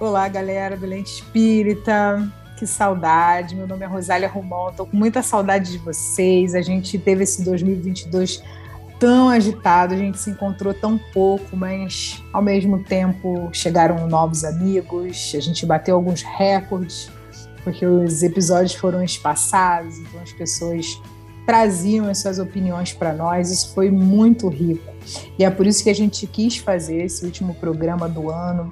Olá, galera do Lente Espírita. Que saudade. Meu nome é Rosália Romão. Estou com muita saudade de vocês. A gente teve esse 2022 tão agitado, a gente se encontrou tão pouco, mas ao mesmo tempo chegaram novos amigos, a gente bateu alguns recordes, porque os episódios foram espaçados, então as pessoas traziam as suas opiniões para nós, isso foi muito rico. E é por isso que a gente quis fazer esse último programa do ano.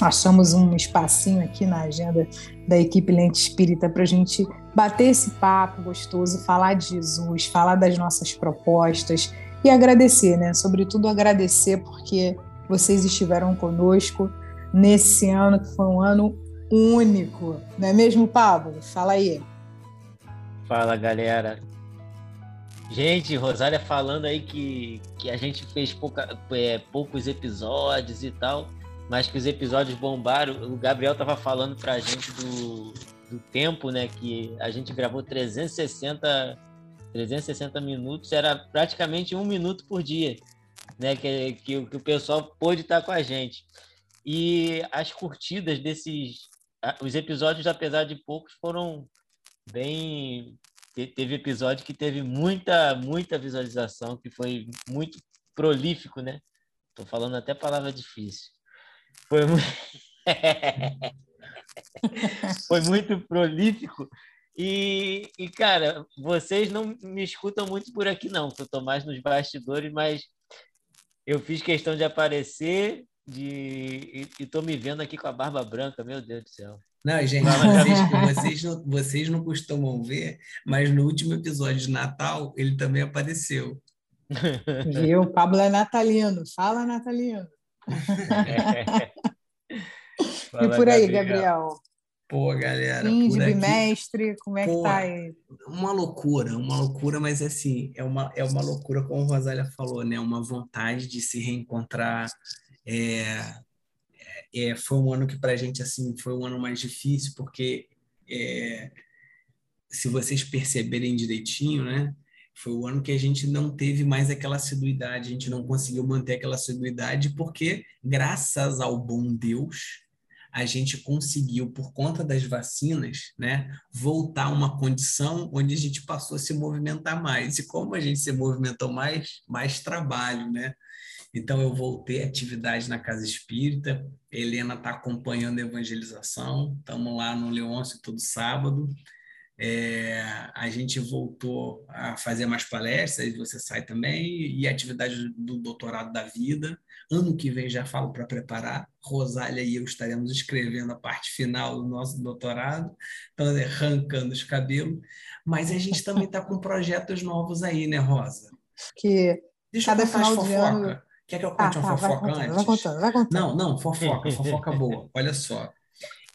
Achamos um espacinho aqui na agenda da equipe Lente Espírita para a gente bater esse papo gostoso, falar de Jesus, falar das nossas propostas e agradecer, né? Sobretudo agradecer porque vocês estiveram conosco nesse ano que foi um ano único, não é mesmo, Pablo? Fala aí. Fala, galera. Gente, Rosália falando aí que, que a gente fez pouca, é, poucos episódios e tal, mas que os episódios bombaram. O Gabriel tava falando pra gente do, do tempo, né? Que a gente gravou 360, 360 minutos, era praticamente um minuto por dia, né? Que, que, que o pessoal pôde estar com a gente. E as curtidas desses. Os episódios, apesar de poucos, foram bem teve episódio que teve muita, muita visualização, que foi muito prolífico, né? Tô falando até palavra difícil. Foi muito... foi muito prolífico. E, e, cara, vocês não me escutam muito por aqui, não, que eu tô mais nos bastidores, mas eu fiz questão de aparecer de, e, e tô me vendo aqui com a barba branca, meu Deus do céu. Não, gente, vocês, vocês, não, vocês não costumam ver, mas no último episódio de Natal ele também apareceu. Viu? O Pablo é natalino. Fala, natalino. Fala, e por aí, Gabriel? Gabriel? Pô, galera. Fim de bimestre, como é Pô, que tá aí? Uma loucura, uma loucura, mas assim, é uma, é uma loucura, como a Rosália falou, né? Uma vontade de se reencontrar. É, é, foi um ano que para a gente assim foi um ano mais difícil porque é, se vocês perceberem direitinho, né, foi o ano que a gente não teve mais aquela assiduidade, a gente não conseguiu manter aquela assiduidade porque graças ao bom Deus a gente conseguiu por conta das vacinas, né, voltar a uma condição onde a gente passou a se movimentar mais e como a gente se movimentou mais, mais trabalho, né? Então, eu voltei à atividade na Casa Espírita. Helena está acompanhando a evangelização. Estamos lá no Leôncio todo sábado. É, a gente voltou a fazer mais palestras, você sai também, e atividade do doutorado da vida. Ano que vem já falo para preparar. Rosália e eu estaremos escrevendo a parte final do nosso doutorado, então, é, arrancando os cabelos. Mas a gente também está com projetos novos aí, né, Rosa? Que Deixa cada final de ano Quer que eu conte ah, uma tá, fofoca vai contando, antes? Vai contando, vai contando. Não, não, fofoca, fofoca boa. Olha só.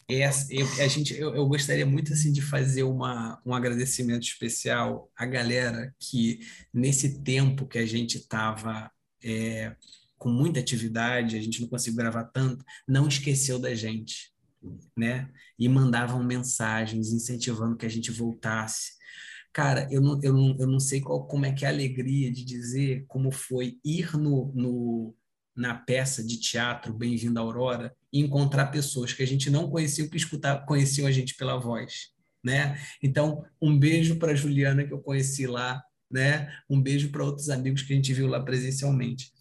Essa, eu, a gente, eu, eu, gostaria muito assim de fazer uma, um agradecimento especial à galera que nesse tempo que a gente estava é, com muita atividade, a gente não conseguiu gravar tanto, não esqueceu da gente, né? E mandavam mensagens incentivando que a gente voltasse. Cara, eu não, eu não, eu não sei qual, como é que é a alegria de dizer como foi ir no, no, na peça de teatro Bem-vindo à Aurora e encontrar pessoas que a gente não conhecia, que escutar, conheciam a gente pela voz, né? Então, um beijo para Juliana que eu conheci lá, né? Um beijo para outros amigos que a gente viu lá presencialmente.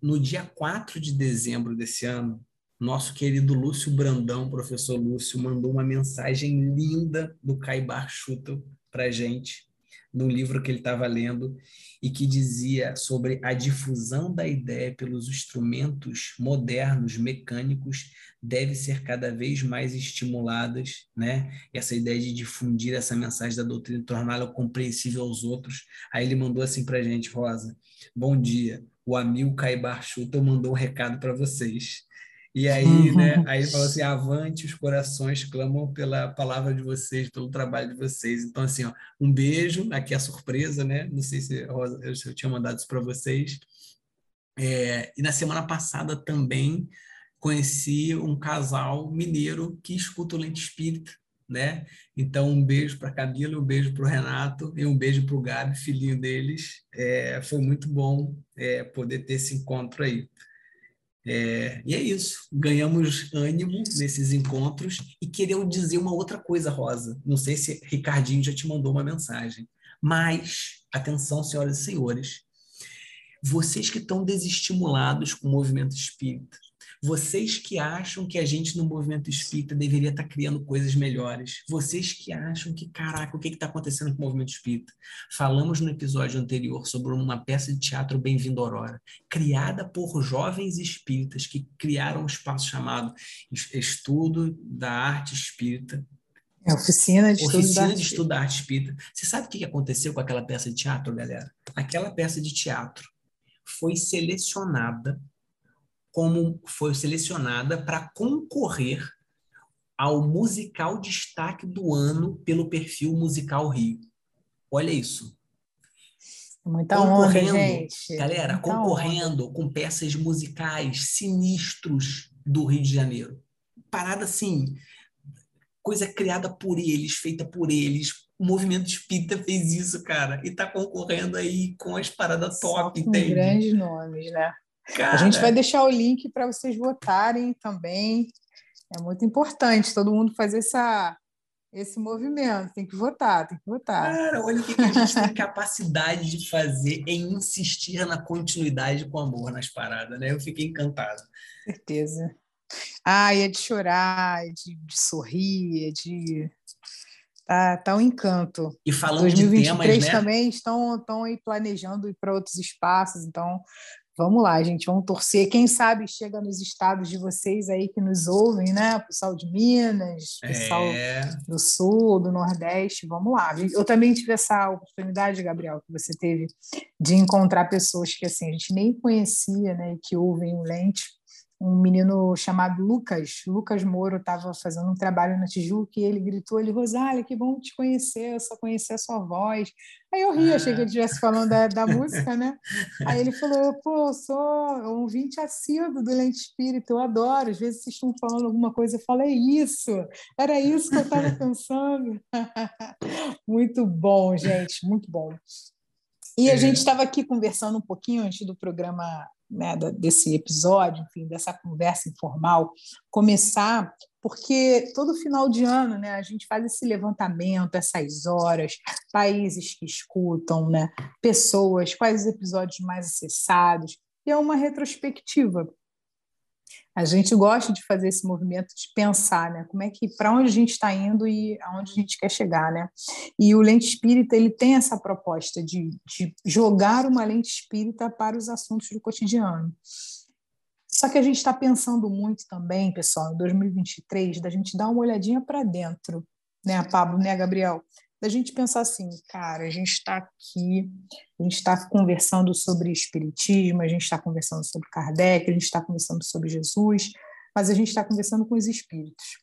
No dia 4 de dezembro desse ano, nosso querido Lúcio Brandão, professor Lúcio, mandou uma mensagem linda do Caibar Schutel para gente no livro que ele estava lendo e que dizia sobre a difusão da ideia pelos instrumentos modernos mecânicos deve ser cada vez mais estimuladas, né? Essa ideia de difundir essa mensagem da doutrina, torná-la compreensível aos outros. Aí ele mandou assim para gente, Rosa: Bom dia. O amigo Caibar Schutter mandou um recado para vocês. E aí, né, uhum. aí ele falou assim: avante, os corações clamam pela palavra de vocês, pelo trabalho de vocês. Então, assim, ó, um beijo, aqui é a surpresa, né? Não sei se eu tinha mandado isso para vocês. É, e na semana passada também conheci um casal mineiro que escuta o Lente Espírita, né? Então, um beijo para Camila, um beijo para o Renato e um beijo para o Gabi, filhinho deles. É, foi muito bom é, poder ter esse encontro aí. É, e é isso. Ganhamos ânimo nesses encontros e queria dizer uma outra coisa, Rosa. Não sei se Ricardinho já te mandou uma mensagem, mas atenção, senhoras e senhores, vocês que estão desestimulados com o movimento espírita, vocês que acham que a gente no movimento espírita deveria estar tá criando coisas melhores. Vocês que acham que, caraca, o que está acontecendo com o movimento espírita? Falamos no episódio anterior sobre uma peça de teatro Bem-vindo Aurora, criada por jovens espíritas que criaram um espaço chamado Estudo da Arte Espírita, é oficina de oficina estudo de estudo da arte espírita. Você sabe o que aconteceu com aquela peça de teatro, galera? Aquela peça de teatro foi selecionada como foi selecionada para concorrer ao musical destaque do ano pelo perfil Musical Rio. Olha isso. Muita concorrendo, onda, gente. Galera, Muita concorrendo onda. com peças musicais sinistros do Rio de Janeiro. Parada assim, coisa criada por eles, feita por eles. O movimento espírita fez isso, cara, e tá concorrendo aí com as paradas top, com entende? grandes nomes, né? Cara, a gente vai deixar o link para vocês votarem também. É muito importante todo mundo fazer essa, esse movimento. Tem que votar, tem que votar. Cara, olha o que, que a gente tem capacidade de fazer em insistir na continuidade com amor nas paradas, né? Eu fiquei encantado. Certeza. Ah, é de chorar, é de, de sorrir, é de. Tá, tá um encanto. E falando 2023 de temas, né? também estão, estão aí planejando ir para outros espaços, então Vamos lá, gente, vamos torcer. Quem sabe chega nos estados de vocês aí que nos ouvem, né? Pessoal de Minas, pessoal É. do Sul, do Nordeste, vamos lá. Eu também tive essa oportunidade, Gabriel, que você teve de encontrar pessoas que assim a gente nem conhecia, né? Que ouvem o Lente um menino chamado Lucas, Lucas Moro, estava fazendo um trabalho na Tijuca e ele gritou ele Rosália, que bom te conhecer, eu só conhecer a sua voz. Aí eu ri, ah. achei que ele estivesse falando da, da música, né? Aí ele falou, pô, sou um vinte assíduo do Lente Espírito, eu adoro, às vezes vocês estão falando alguma coisa, eu falo, é isso, era isso que eu estava pensando. muito bom, gente, muito bom. E a é. gente estava aqui conversando um pouquinho antes do programa né, desse episódio, enfim, dessa conversa informal, começar, porque todo final de ano né, a gente faz esse levantamento, essas horas, países que escutam, né, pessoas, quais os episódios mais acessados, e é uma retrospectiva. A gente gosta de fazer esse movimento de pensar, né? Como é que para onde a gente está indo e aonde a gente quer chegar, né? E o lente espírita ele tem essa proposta de, de jogar uma lente espírita para os assuntos do cotidiano. Só que a gente está pensando muito também, pessoal, em 2023, da gente dar uma olhadinha para dentro, né, Pablo, né, Gabriel? Da gente pensar assim, cara, a gente está aqui, a gente está conversando sobre espiritismo, a gente está conversando sobre Kardec, a gente está conversando sobre Jesus, mas a gente está conversando com os espíritos.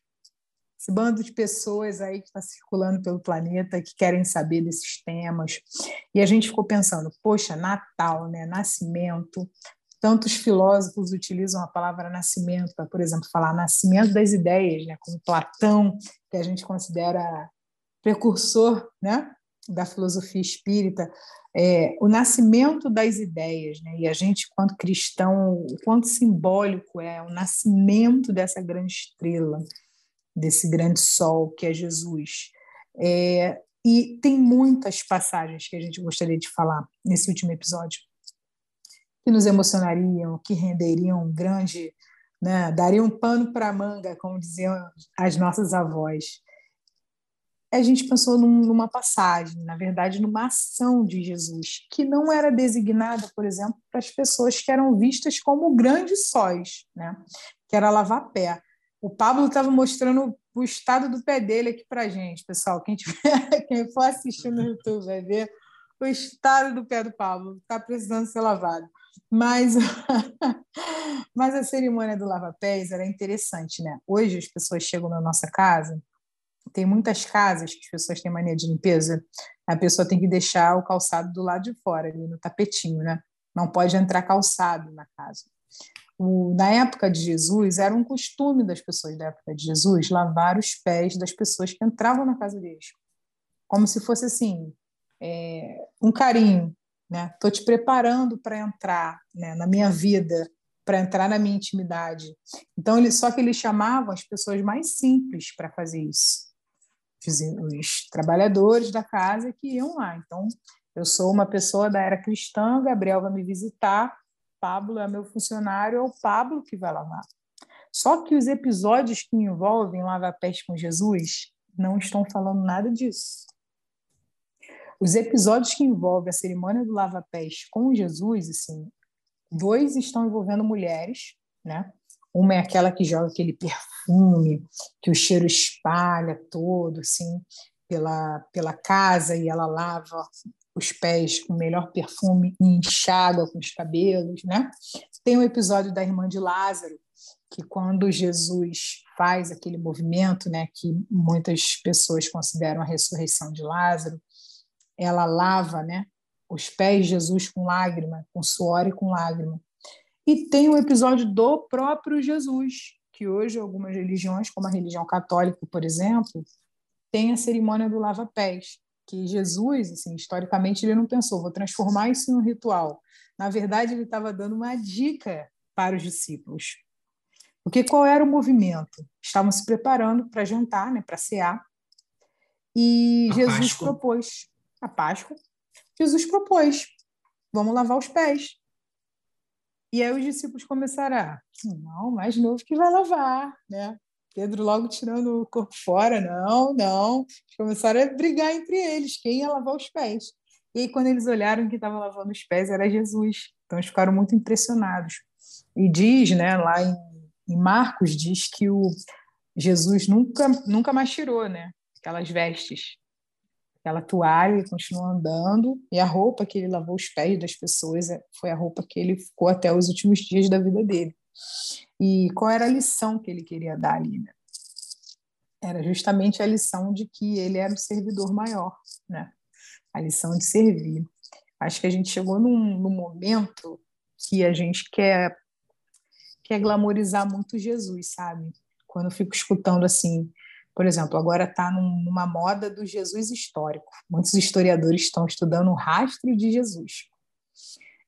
Esse bando de pessoas aí que está circulando pelo planeta, que querem saber desses temas. E a gente ficou pensando, poxa, Natal, né? Nascimento. Tantos filósofos utilizam a palavra nascimento para, por exemplo, falar nascimento das ideias, né? como Platão, que a gente considera precursor né, da filosofia espírita, é, o nascimento das ideias, né? e a gente, quanto cristão, o quanto simbólico é o nascimento dessa grande estrela, desse grande sol que é Jesus. É, e tem muitas passagens que a gente gostaria de falar nesse último episódio, que nos emocionariam, que renderiam um grande, né, dariam um pano para a manga, como diziam as nossas avós a gente pensou num, numa passagem, na verdade, numa ação de Jesus, que não era designada, por exemplo, para as pessoas que eram vistas como grandes sóis, né? que era lavar pé. O Pablo estava mostrando o estado do pé dele aqui para gente, pessoal. Quem, tiver, quem for assistir no YouTube vai ver o estado do pé do Pablo. Está precisando ser lavado. Mas, mas a cerimônia do lava-pés era interessante, né? Hoje as pessoas chegam na nossa casa tem muitas casas que as pessoas têm mania de limpeza, a pessoa tem que deixar o calçado do lado de fora, ali no tapetinho, né? Não pode entrar calçado na casa. O, na época de Jesus, era um costume das pessoas da época de Jesus lavar os pés das pessoas que entravam na casa deles. Como se fosse assim, é, um carinho, né? Estou te preparando para entrar né, na minha vida, para entrar na minha intimidade. Então, ele, só que eles chamavam as pessoas mais simples para fazer isso. Os, trabalhadores da casa que iam lá. Então, eu sou uma pessoa da era cristã, Gabriel vai me visitar, Pablo é meu funcionário, é o Pablo que vai lavar. Só que os episódios que envolvem lava-pés com Jesus não estão falando nada disso. Os episódios que envolvem a cerimônia do lava-pés com Jesus, assim, dois estão envolvendo mulheres, né? Uma é aquela que joga aquele perfume, que o cheiro espalha todo, assim, pela, pela casa e ela lava os pés com o melhor perfume e enxágua com os cabelos, né? Tem o episódio da irmã de Lázaro, que quando Jesus faz aquele movimento, né, que muitas pessoas consideram a ressurreição de Lázaro, ela lava, né, os pés de Jesus com lágrima, com suor e com lágrima. E tem o episódio do próprio Jesus, que hoje algumas religiões, como a religião católica, por exemplo, tem a cerimônia do lava-pés, que Jesus, assim, historicamente, ele não pensou, vou transformar isso em um ritual. Na verdade, ele estava dando uma dica para os discípulos. Porque qual era o movimento? Estavam se preparando para jantar, né, para cear. E a Jesus Páscoa. propôs a Páscoa. Jesus propôs: vamos lavar os pés. E aí os discípulos começaram a, não, mais novo que vai lavar, né? Pedro logo tirando o corpo fora, não, não. Começaram a brigar entre eles, quem ia lavar os pés. E aí, quando eles olharam que estava lavando os pés, era Jesus. Então, eles ficaram muito impressionados. E diz, né, lá em em Marcos diz que o Jesus nunca, nunca mais tirou, né? Aquelas vestes, aquela toalha, ele continuou andando, e a roupa que ele lavou os pés das pessoas é, foi a roupa que ele ficou até os últimos dias da vida dele. E qual era a lição que ele queria dar ali, né? Era justamente a lição de que ele era o servidor maior, né? A lição de servir. Acho que a gente chegou num, num momento que a gente quer que é glamorizar muito Jesus, sabe? Quando eu fico escutando assim, por exemplo, agora está num, numa moda do Jesus histórico. Muitos historiadores estão estudando o rastro de Jesus.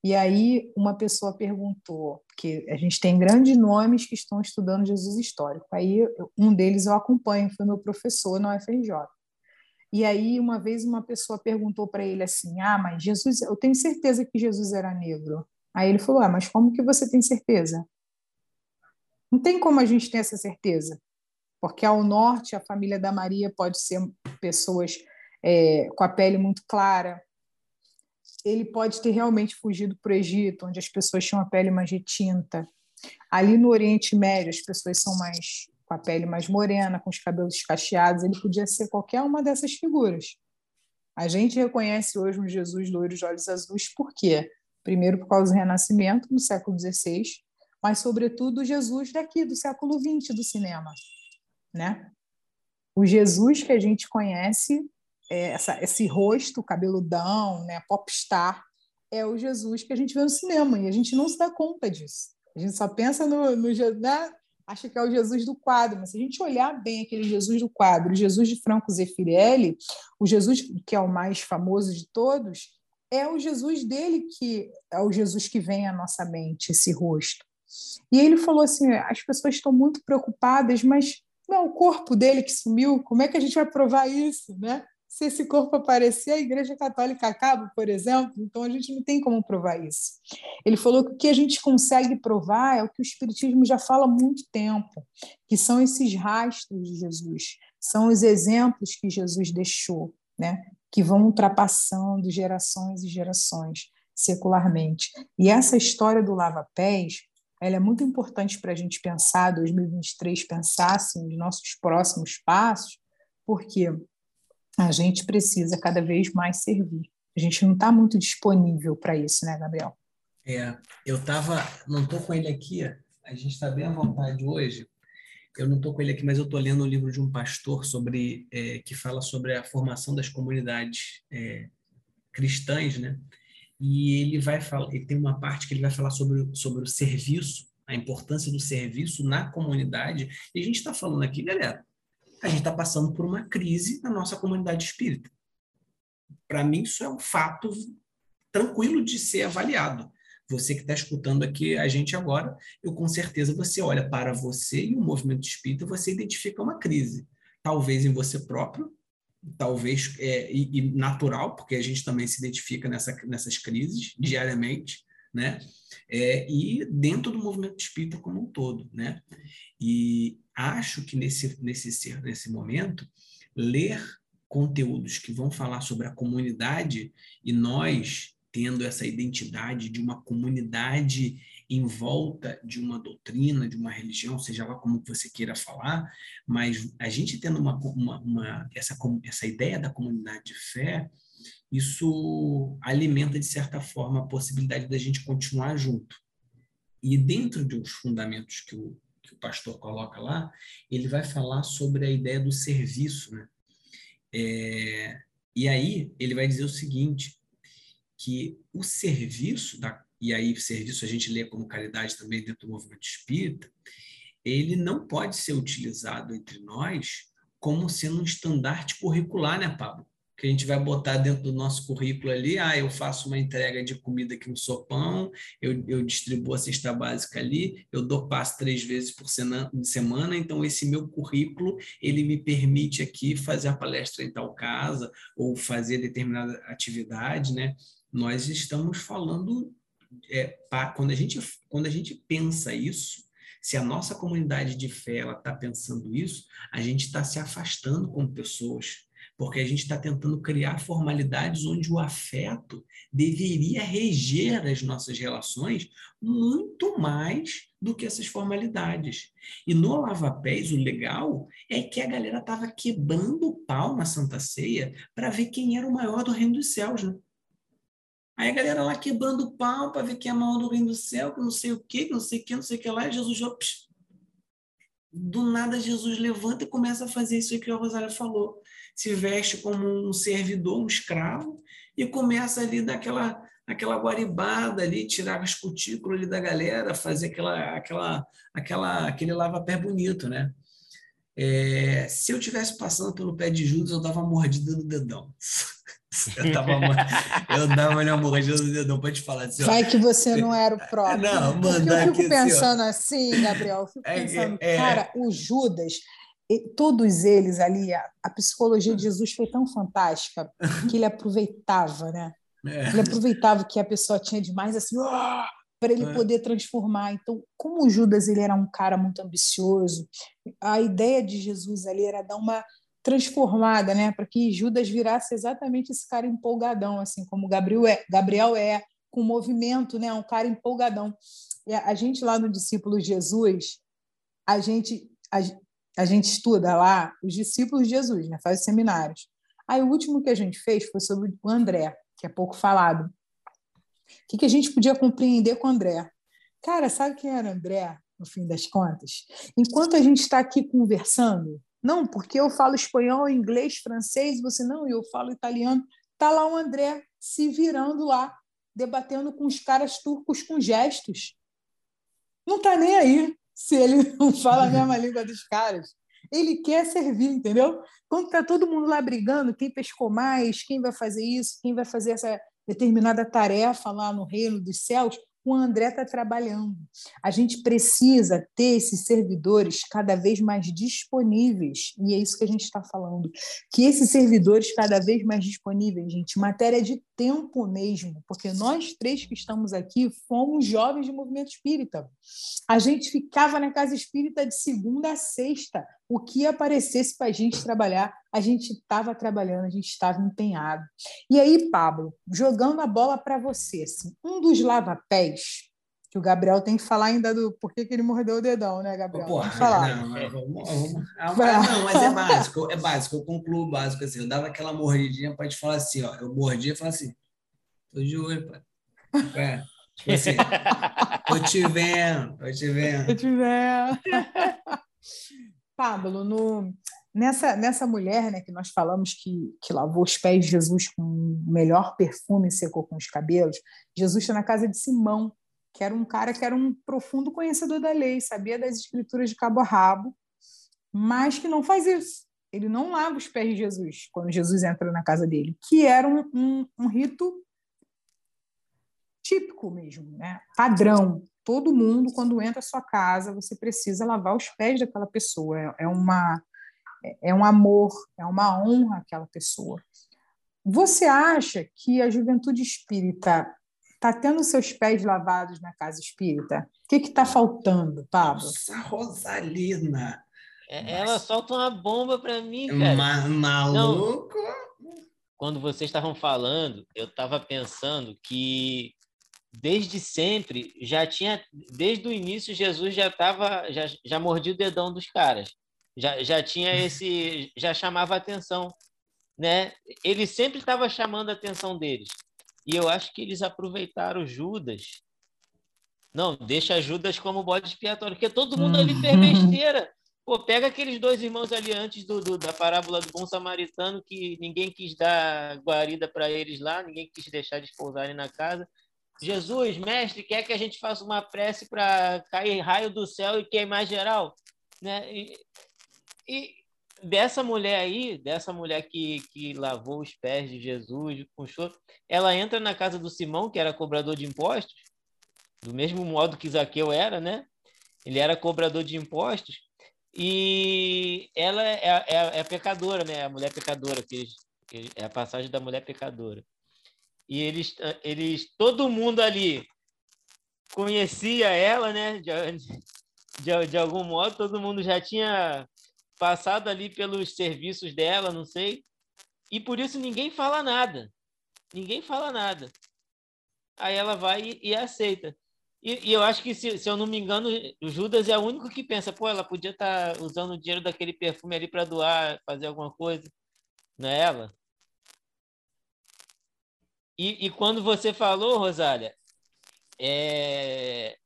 E aí uma pessoa perguntou, porque a gente tem grandes nomes que estão estudando Jesus histórico. Aí um deles eu acompanho, foi meu professor na UFRJ. E aí uma vez uma pessoa perguntou para ele assim: "Ah, mas Jesus, eu tenho certeza que Jesus era negro". Aí ele falou: "Ah, mas como que você tem certeza?" Não tem como a gente ter essa certeza, porque ao norte a família da Maria pode ser pessoas é, com a pele muito clara. Ele pode ter realmente fugido para o Egito, onde as pessoas tinham a pele mais retinta. Ali no Oriente Médio, as pessoas são mais com a pele mais morena, com os cabelos cacheados. Ele podia ser qualquer uma dessas figuras. A gente reconhece hoje um Jesus loiro de olhos azuis, por quê? Primeiro, por causa do Renascimento, no século XVI, mas, sobretudo, Jesus daqui, do século XX do cinema. Né? O Jesus que a gente conhece, é essa, esse rosto cabeludão, né, popstar, é o Jesus que a gente vê no cinema, e a gente não se dá conta disso. A gente só pensa no, no né? acha que é o Jesus do quadro, mas se a gente olhar bem aquele Jesus do quadro, o Jesus de Franco Zeffirelli, o Jesus que é o mais famoso de todos, é o Jesus dele que é o Jesus que vem à nossa mente, esse rosto. E ele falou assim: as pessoas estão muito preocupadas, mas não é o corpo dele que sumiu, como é que a gente vai provar isso, né? Se esse corpo aparecer, a Igreja Católica acaba, por exemplo, então a gente não tem como provar isso. Ele falou que o que a gente consegue provar é o que o Espiritismo já fala há muito tempo, que são esses rastros de Jesus, são os exemplos que Jesus deixou, né? que vão ultrapassando gerações e gerações secularmente. E essa história do lava-pés ela é muito importante para a gente pensar, 2023, pensar assim, os nossos próximos passos, porque a gente precisa cada vez mais servir. A gente não está muito disponível para isso, né, Gabriel? É, eu estava, não estou com ele aqui, a gente está bem à vontade hoje. Eu não estou com ele aqui, mas eu estou lendo um livro de um pastor sobre é, que fala sobre a formação das comunidades é, cristãs, né? E ele vai falar, ele tem uma parte que ele vai falar sobre, sobre o serviço, a importância do serviço na comunidade. E a gente está falando aqui, galera, a gente está passando por uma crise na nossa comunidade espírita. Para mim, isso é um fato tranquilo de ser avaliado. Você que está escutando aqui a gente agora, eu com certeza você olha para você e o movimento espírita, você identifica uma crise. Talvez em você próprio, talvez é, e, e natural, porque a gente também se identifica nessa, nessas crises diariamente, né? É, e dentro do movimento espírita como um todo, né? E acho que nesse, nesse, nesse momento, ler conteúdos que vão falar sobre a comunidade e nós tendo essa identidade de uma comunidade em volta de uma doutrina, de uma religião, seja lá como você queira falar, mas a gente tendo uma, uma, uma essa, essa ideia da comunidade de fé, isso alimenta, de certa forma, a possibilidade da gente continuar junto. E dentro de uns fundamentos que o, que o pastor coloca lá, ele vai falar sobre a ideia do serviço. Né? É, e aí ele vai dizer o seguinte, que o serviço, da, e aí serviço a gente lê como caridade também dentro do movimento espírita, ele não pode ser utilizado entre nós como sendo um estandarte curricular, né, Pablo? Que a gente vai botar dentro do nosso currículo ali, ah, eu faço uma entrega de comida aqui no sopão, eu, eu distribuo a cesta básica ali, eu dou passo três vezes por semana, então esse meu currículo, ele me permite aqui fazer a palestra em tal casa, ou fazer determinada atividade, né? nós estamos falando é, quando a gente quando a gente pensa isso se a nossa comunidade de fé está pensando isso a gente está se afastando como pessoas porque a gente está tentando criar formalidades onde o afeto deveria reger as nossas relações muito mais do que essas formalidades. E no Lava Pés, o legal é que a galera estava quebrando o pau na Santa Ceia para ver quem era o maior do reino dos céus. Né? Aí a galera lá quebrando o pau para ver quem é maior do reino do céu, que não sei o quê, que não sei o quê, não sei o que lá. E Jesus, ops, do nada Jesus levanta e começa a fazer isso aí que a Rosália falou. Se veste como um servidor, um escravo, e começa ali daquela aquela guaribada ali, tirar as cutículas ali da galera, fazer aquela, aquela, aquela, aquele lava-pé bonito, né? É, se eu tivesse passando pelo pé de Judas, eu dava mordida no dedão. Eu, tava, eu dava uma mordida no dedão para te falar assim. Vai que você não era o próprio. Não, manda Eu fico pensando assim, assim, Gabriel, eu fico é, pensando, é, é, cara, o Judas, todos eles ali, a, a, psicologia de Jesus foi tão fantástica que ele aproveitava, né? É. Ele aproveitava que a pessoa tinha demais assim, para ele é. poder transformar. Então, como o Judas ele era um cara muito ambicioso, a ideia de Jesus ali era dar uma transformada, né, para que Judas virasse exatamente esse cara empolgadão, assim como Gabriel é, Gabriel é com movimento, né, um cara empolgadão. E a, gente lá no discípulo Jesus, a gente a, a, gente estuda lá os discípulos de Jesus, né, faz seminários. Aí o último que a gente fez foi sobre o André, que é pouco falado. O que, que a gente podia compreender com o André? Cara, sabe quem era André, no fim das contas? Enquanto a gente está aqui conversando, não, porque eu falo espanhol, inglês, francês, você não, eu falo italiano. Está lá o André se virando lá, debatendo com os caras turcos com gestos. Não está nem aí se ele não fala a mesma língua dos caras. Ele quer servir, entendeu? Quando está todo mundo lá brigando, quem pescou mais, quem vai fazer isso, quem vai fazer essa determinada tarefa lá no reino dos céus, o André está trabalhando. A gente precisa ter esses servidores cada vez mais disponíveis, e é isso que a gente está falando. Que esses servidores cada vez mais disponíveis, gente, matéria de tempo mesmo, porque nós três que estamos aqui fomos jovens de movimento espírita. A gente ficava na casa espírita de segunda a sexta. O que aparecesse para a gente trabalhar, a gente estava trabalhando, a gente estava empenhado. E aí, Pablo, jogando a bola para você, assim, um dos lava-pés que o Gabriel tem que falar ainda do porquê que ele mordeu o dedão, né, Gabriel? Porra, falar. Não, vamos, vamos, ah, não, mas é básico, é básico, eu concluo o básico assim, eu dava aquela mordidinha para te falar assim, ó, eu mordia e falava assim, tô de olho, pai. É, tipo assim, tô te vendo, tô te vendo. Tô te vendo. Pablo, no, nessa, nessa mulher né, que nós falamos que, que lavou os pés de Jesus com o melhor perfume e secou com os cabelos, Jesus está na casa de Simão, que era um cara que era um profundo conhecedor da lei, sabia das escrituras de cabo a rabo, mas que não faz isso. Ele não lava os pés de Jesus quando Jesus entra na casa dele, que era um, um, um rito típico mesmo, né? padrão. Todo mundo, quando entra à sua casa, você precisa lavar os pés daquela pessoa. É, é uma, é um amor, é uma honra aquela pessoa. Você acha que a juventude espírita está tendo seus pés lavados na casa espírita? O que está faltando, Pablo? Nossa, Rosalina! É, ela solta uma bomba para mim, cara. Ma maluco! Não, quando vocês estavam falando, eu estava pensando que desde sempre já tinha, desde o início, Jesus já estava, já, já mordia o dedão dos caras. Já, já tinha esse, já chamava atenção, né? Ele sempre estava chamando a atenção deles. E eu acho que eles aproveitaram Judas. Não, deixa Judas como bode expiatório, porque todo mundo ali fez uhum. besteira. Pô, pega aqueles dois irmãos ali antes do, do, da parábola do bom samaritano, que ninguém quis dar guarida para eles lá, ninguém quis deixar eles pousarem na casa. Jesus, mestre, quer que a gente faça uma prece para cair raio do céu e queimar geral? Né? E, e, dessa mulher aí, dessa mulher que, que lavou os pés de Jesus com choro, ela entra na casa do Simão, que era cobrador de impostos, do mesmo modo que Zaqueu era, né? Ele era cobrador de impostos, e ela é, é, é pecadora, né? A mulher pecadora, que, é a passagem da mulher pecadora. E eles, eles, todo mundo ali conhecia ela, né? De, de, de algum modo, todo mundo já tinha passado ali pelos serviços dela, não sei. E por isso ninguém fala nada. Ninguém fala nada. Aí ela vai e, e aceita. E, e, eu acho que, se, se, eu não me engano, o Judas é o único que pensa, pô, ela podia estar tá usando o dinheiro daquele perfume ali para doar, fazer alguma coisa. Não é ela? E, e quando você falou, Rosália, é,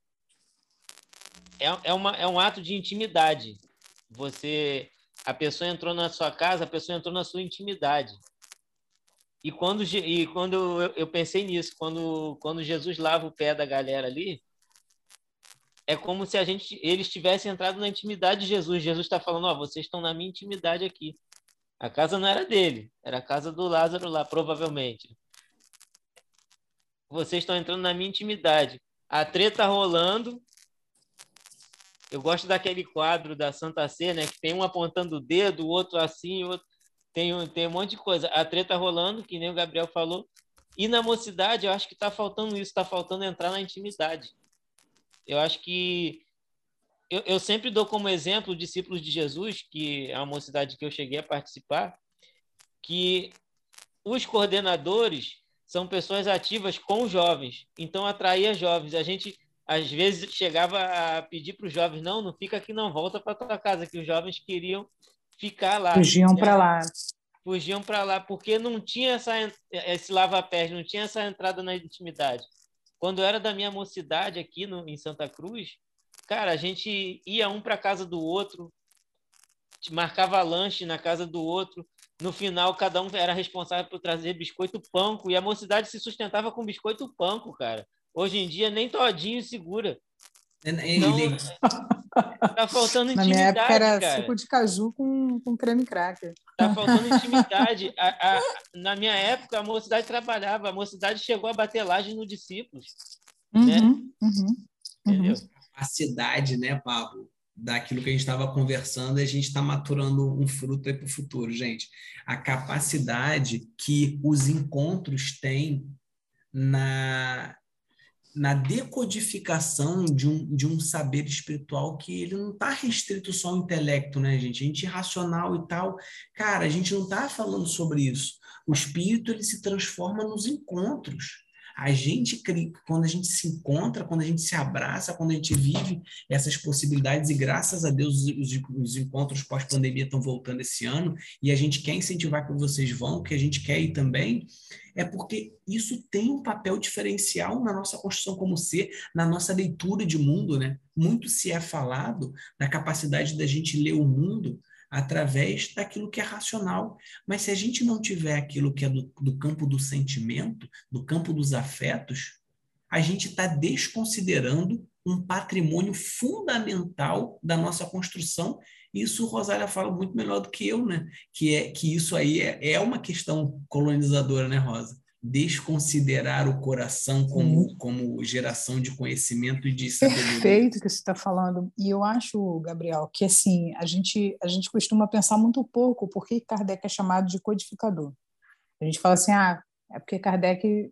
é, é, uma, é um ato de intimidade. Você, a pessoa entrou na sua casa, a pessoa entrou na sua intimidade. E quando, e quando eu, eu pensei nisso, quando, quando Jesus lava o pé da galera ali, é como se a gente, eles tivessem entrado na intimidade de Jesus. Jesus está falando: Ó, vocês estão na minha intimidade aqui. A casa não era dele, era a casa do Lázaro lá, provavelmente. Vocês estão entrando na minha intimidade. A treta rolando. Eu gosto daquele quadro da Santa Sé, né? Que tem um apontando o dedo, o outro assim, o outro tem, tem um monte de coisa. A treta rolando, que nem o Gabriel falou. E na mocidade, eu acho que está faltando isso, está faltando entrar na intimidade. Eu acho que. Eu, eu sempre dou como exemplo discípulos de Jesus, que é a mocidade que eu cheguei a participar, que os coordenadores são pessoas ativas com jovens, então atraía jovens. A gente às vezes chegava a pedir para os jovens: não, não fica aqui, não, volta para tua casa, que os jovens queriam ficar lá. Fugiam né? para lá. Fugiam para lá, porque não tinha essa, esse lava-pés, não tinha essa entrada na intimidade. Quando eu era da minha mocidade aqui no, em Santa Cruz, cara, a gente ia um para casa do outro, marcava lanche na casa do outro. No final, cada um era responsável por trazer biscoito panco e a mocidade se sustentava com biscoito panco, cara. Hoje em dia, nem todinho segura. Então, Tá faltando intimidade. Na minha época era cara. suco de caju com, com creme cracker. Tá faltando intimidade. A, a, na minha época, a mocidade trabalhava, a mocidade chegou a bater laje no discípulos. Uhum, né? Uhum, uhum. Entendeu? A cidade, né, Pablo? Daquilo que a gente estava conversando, e a gente está maturando um fruto para o futuro, gente. A capacidade que os encontros têm na, na decodificação de um, de um saber espiritual que ele não está restrito só ao intelecto, né, gente? A gente racional e tal. Cara, a gente não está falando sobre isso. O espírito ele se transforma nos encontros. A gente, quando a gente se encontra, quando a gente se abraça, quando a gente vive essas possibilidades, e graças a Deus os, os encontros pós-pandemia estão voltando esse ano, e a gente quer incentivar que vocês vão, que a gente quer ir também, é porque isso tem um papel diferencial na nossa construção como ser, na nossa leitura de mundo, né? Muito se é falado da capacidade da gente ler o mundo através daquilo que é racional. Mas se a gente não tiver aquilo que é do, do campo do sentimento, do campo dos afetos, a gente está desconsiderando um patrimônio fundamental da nossa construção. Isso Rosália fala muito melhor do que eu, né? Que é que isso aí é, é uma questão colonizadora, né, Rosa? Desconsiderar o coração como, como geração de conhecimento e de sabedoria. Perfeito que você está falando. E eu acho, Gabriel, que assim, a gente, a gente costuma pensar muito pouco por que Kardec é chamado de codificador. A gente fala assim, ah, é porque Kardec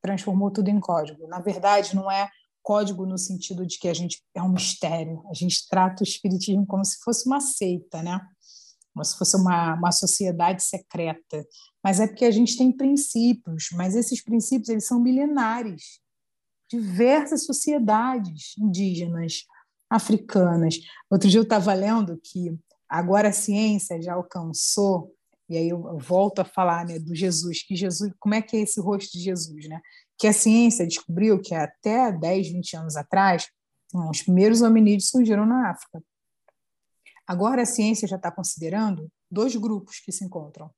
transformou tudo em código. Na verdade, não é código no sentido de que a gente é um mistério. A gente trata o espiritismo como se fosse uma seita, né? Como se fosse uma, uma sociedade secreta. Mas é porque a gente tem princípios, mas esses princípios eles são milenares. Diversas sociedades indígenas, africanas. Outro dia eu estava lendo que agora a ciência já alcançou e aí eu volto a falar né, do Jesus, que Jesus, como é que é esse rosto de Jesus, né? Que a ciência descobriu que até 10, 20 anos atrás, os primeiros hominídeos surgiram na África. Agora a ciência já está considerando dois grupos que se encontram.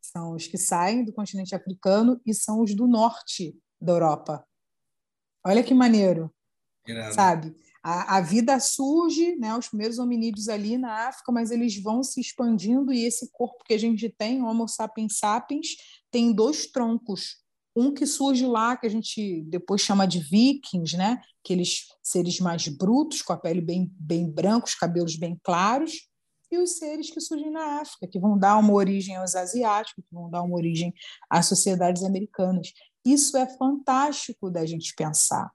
São os que saem do continente africano e são os do norte da Europa. Olha que maneiro, Irado. sabe? a, a, vida surge, né, os primeiros hominídeos ali na África, mas eles vão se expandindo e esse corpo que a gente tem, Homo sapiens sapiens, tem dois troncos. Um que surge lá, que a gente depois chama de vikings, né? aqueles seres mais brutos, com a pele bem, bem branca, os cabelos bem claros, e os seres que surgem na África, que vão dar uma origem aos asiáticos, que vão dar uma origem às sociedades americanas. Isso é fantástico da gente pensar.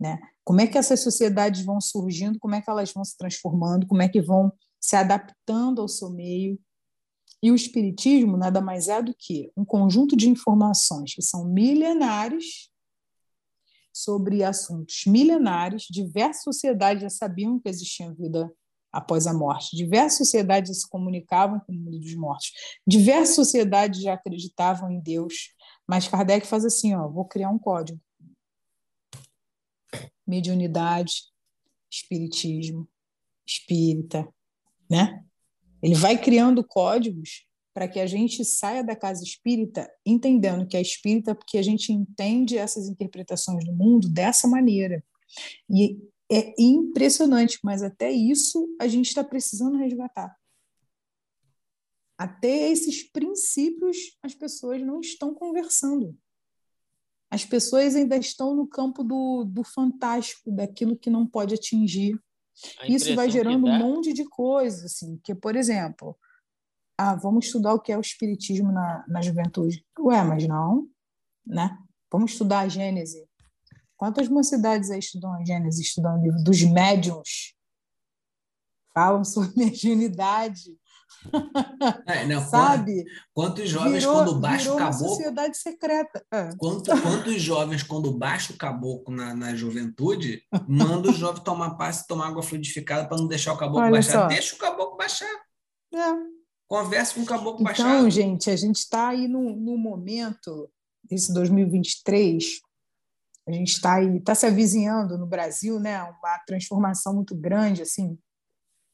Né? Como é que essas sociedades vão surgindo, como é que elas vão se transformando, como é que vão se adaptando ao seu meio. E o Espiritismo nada mais é do que um conjunto de informações que são milenares sobre assuntos milenares. Diversas sociedades já sabiam que existia vida após a morte. Diversas sociedades se comunicavam com o mundo dos mortos. Diversas sociedades já acreditavam em Deus. Mas Kardec faz assim: ó, vou criar um código mediunidade, espiritismo, espírita, né? Ele vai criando códigos para que a gente saia da casa espírita entendendo que é espírita porque a gente entende essas interpretações do mundo dessa maneira. E é impressionante, mas até isso a gente está precisando resgatar. Até esses princípios as pessoas não estão conversando as pessoas ainda estão no campo do, do fantástico, daquilo que não pode atingir. Isso vai gerando um monte de coisas, assim, que, por exemplo, ah, vamos estudar o que é o espiritismo na, na juventude. Ué, mas não, né? Vamos estudar a Gênese. Quantas mocidades aí estudam a Gênese, estudam o livro dos médiums? Falam sobre mediunidade, é, não, Sabe? Quantos jovens, virou, quando baixa o caboclo. sociedade secreta. Quanto, quantos jovens, quando baixa o caboclo na, na juventude, manda o jovem tomar passe tomar água fluidificada para não deixar o caboclo Olha baixar? Só. Deixa o caboclo baixar. É. Conversa com o caboclo então, baixar. Então, gente, a gente está aí no, no momento, esse 2023, a gente está aí, está se avizinhando no Brasil, né? Uma transformação muito grande, assim.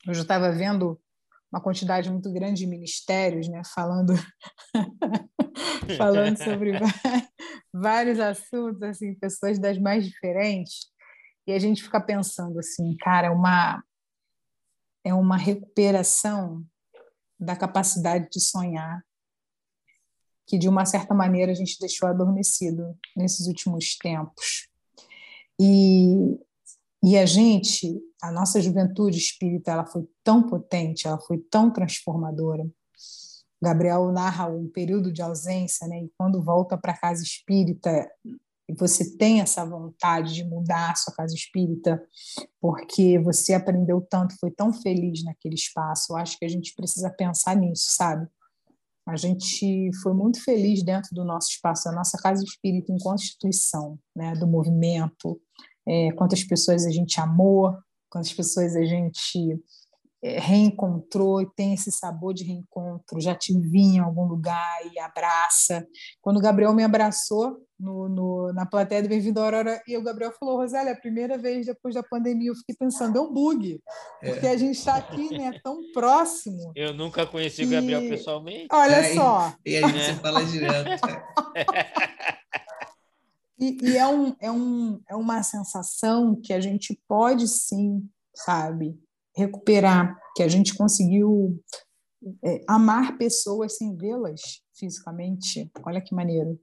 Eu já estava vendo uma quantidade muito grande de ministérios, né, falando falando sobre vários assuntos, assim, pessoas das mais diferentes, e a gente fica pensando assim, cara, é uma é uma recuperação da capacidade de sonhar, que de uma certa maneira a gente deixou adormecido nesses últimos tempos. E e a gente, a nossa juventude espírita, ela foi tão potente, ela foi tão transformadora. Gabriel narra um período de ausência, né? E quando volta para a casa espírita, e você tem essa vontade de mudar a sua casa espírita, porque você aprendeu tanto, foi tão feliz naquele espaço. Eu acho que a gente precisa pensar nisso, sabe? A gente foi muito feliz dentro do nosso espaço, da nossa casa espírita, enquanto instituição, né? Do movimento, é, quantas pessoas a gente amou, quantas pessoas a gente é, reencontrou e tem esse sabor de reencontro, já te vi em algum lugar e abraça. Quando o Gabriel me abraçou no, no na plateia do Bem-vindo à Aurora, e o Gabriel falou, Rosélia, a primeira vez depois da pandemia eu fiquei pensando, é um bug, porque é. a gente está aqui, né, tão próximo. Eu nunca conheci e... o Gabriel pessoalmente. Olha é, só. E, e a gente é. se fala direto. E, e, é, um, é, um, é uma sensação que a gente pode sim, sabe, recuperar, que a gente conseguiu é, amar pessoas sem vê-las fisicamente. Olha que maneiro.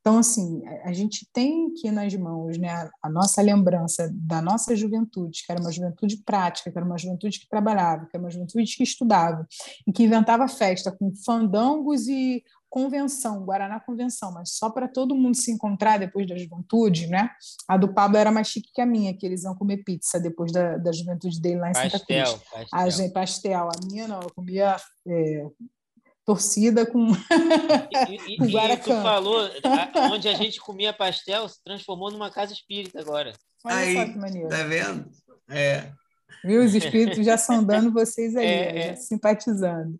Então, assim, a gente tem aqui nas mãos né, a nossa lembrança da nossa juventude, que era uma juventude prática, que era uma juventude que trabalhava, que era uma juventude que estudava, e que inventava festa com fandangos e convenção, Guaraná Convenção, mas só para todo mundo se encontrar depois da juventude, né? A do Pablo era mais chique que a minha, que eles iam comer pizza depois da, da juventude dele lá em pastel, Santa Cruz. Pastel. A gente, pastel. A minha não, eu comia é, torcida com, e, e, com e tu falou, onde a gente comia pastel se transformou numa casa espírita agora. Olha aí, só que maneiro. Tá vendo? É. Viu? Os espíritos já sondando vocês aí, é, é. simpatizando.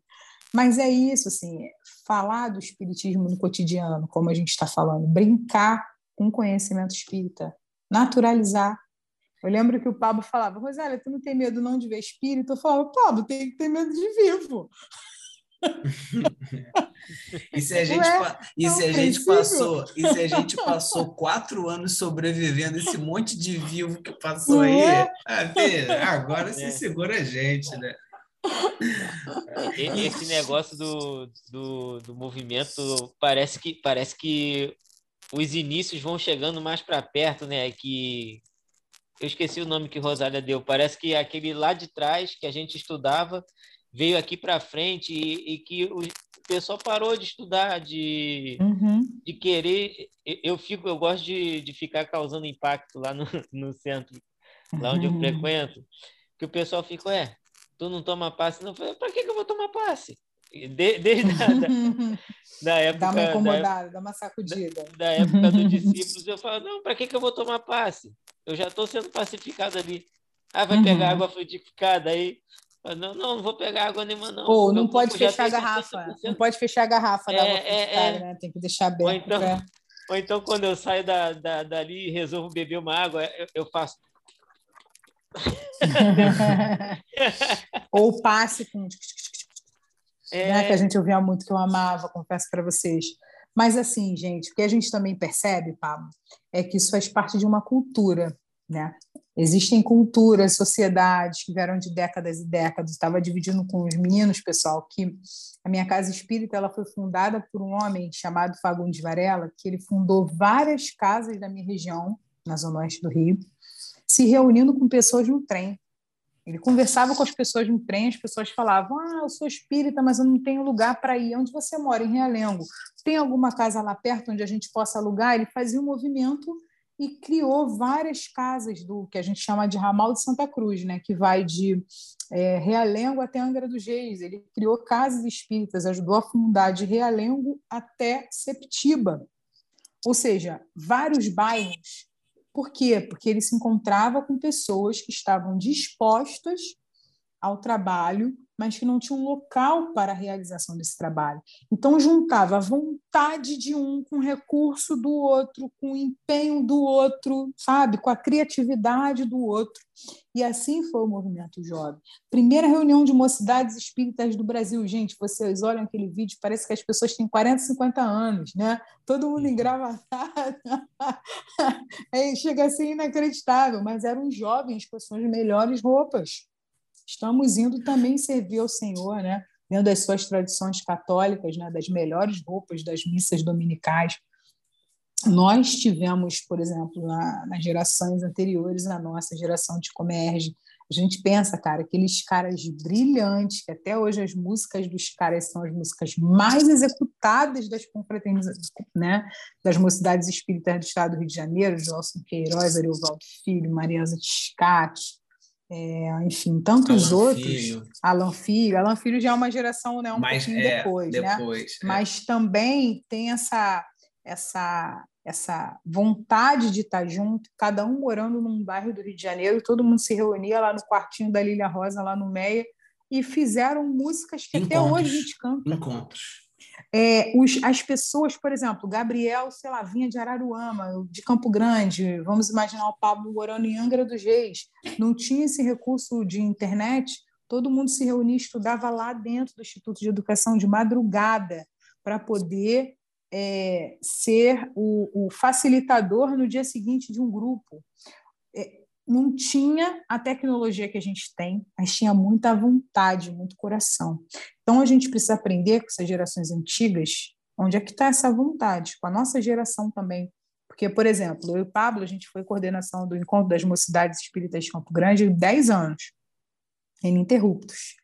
Mas é isso, assim, falar do espiritismo no cotidiano, como a gente está falando, brincar com conhecimento espírita, naturalizar. Eu lembro que o Pablo falava, Rosália, tu não tem medo não de ver espírito? Eu falava, Pablo, tem que ter medo de vivo. E se a gente, é, e se a gente passou e se a gente passou quatro anos sobrevivendo esse monte de vivo que passou aí, é? ah, agora se é. segura a gente, né? Esse negócio do, do, do movimento parece que parece que os inícios vão chegando mais para perto, né? Que eu esqueci o nome que Rosália deu. Parece que aquele lá de trás que a gente estudava veio aqui para frente e, e, que o pessoal parou de estudar, de, uhum. de querer. Eu fico, eu gosto de, de ficar causando impacto lá no, no centro, lá onde eu uhum. frequento, que o pessoal fica, é, tu não toma passe, não. Para que, que eu vou tomar passe? De, desde a, da, da, época. Dá uma incomodada, da, dá uma sacudida. Da, da época dos discípulos, eu falo, não, para que, que eu vou tomar passe? Eu já estou sendo pacificado ali. Ah, vai uhum. pegar água frutificada aí. Não, não, não vou pegar água nenhuma, não. Ou não pode fechar a garrafa. Não pode fechar a garrafa é, da água é, é, né? Tem que deixar aberto. Ou então, pra... ou então quando eu saio da, da, dali e resolvo beber uma água, eu, eu faço. Ou passe com. É... Né, que a gente ouvia muito, que eu amava, confesso para vocês. Mas, assim, gente, o que a gente também percebe, Pablo, é que isso faz parte de uma cultura. Né? Existem culturas, sociedades que vieram de décadas e décadas. Estava dividindo com os meninos, pessoal, que a minha casa espírita ela foi fundada por um homem chamado Fagundes Varela, que ele fundou várias casas da minha região, na zona oeste do Rio, se reunindo com pessoas no trem. Ele conversava com as pessoas no trem, as pessoas falavam: Ah, eu sou espírita, mas eu não tenho lugar para ir. Onde você mora? Em Realengo. Tem alguma casa lá perto onde a gente possa alugar? Ele fazia um movimento e criou várias casas do que a gente chama de ramal de Santa Cruz, né, que vai de é, Realengo até Angra dos Reis. Ele criou casas espíritas, ajudou a fundar de Realengo até Septiba, ou seja, vários bairros. Por quê? Porque ele se encontrava com pessoas que estavam dispostas ao trabalho mas que não tinha um local para a realização desse trabalho. Então, juntava a vontade de um com o recurso do outro, com o empenho do outro, sabe? Com a criatividade do outro. E assim foi o movimento jovem. Primeira reunião de mocidades espíritas do Brasil. Gente, vocês olham aquele vídeo, parece que as pessoas têm 40, 50 anos, né? Todo mundo engravatado. Aí chega a ser inacreditável, mas eram jovens com as suas melhores roupas estamos indo também servir ao Senhor, né? dentro das suas tradições católicas, né? das melhores roupas das missas dominicais. Nós tivemos, por exemplo, na, nas gerações anteriores, na nossa geração de Comerge, a gente pensa, cara, aqueles caras brilhantes, que até hoje as músicas dos caras são as músicas mais executadas das confraternizações, né? das mocidades espíritas do Estado do Rio de Janeiro, Joelson Queiroz, Ariovaldo Filho, Mariana Tiscati, é, enfim, tantos Alan outros. Filho. Alan Filho. Alan Filho já é uma geração né, um Mas, pouquinho é, depois, né? depois né? É. Mas também tem essa, essa, essa vontade de estar junto, cada um morando num bairro do Rio de Janeiro, todo mundo se reunia lá no quartinho da Lília Rosa, lá no Meia, e fizeram músicas que Encontros. até hoje a gente canta. Encontros. É, os, as pessoas, por exemplo, Gabriel, sei lá, vinha de Araruama, de Campo Grande, vamos imaginar o Pablo morando em Angra dos Reis, não tinha esse recurso de internet, todo mundo se reunia, estudava lá dentro do Instituto de Educação de madrugada para poder é, ser o, o, facilitador no dia seguinte de um grupo. É, não tinha a tecnologia que a gente tem, mas tinha muita vontade, muito coração. Então a gente precisa aprender com essas gerações antigas onde é que está essa vontade, com a nossa geração também. Porque, por exemplo, eu e o Pablo, a gente foi coordenação do Encontro das Mocidades Espíritas de Campo Grande há 10 anos, ininterruptos.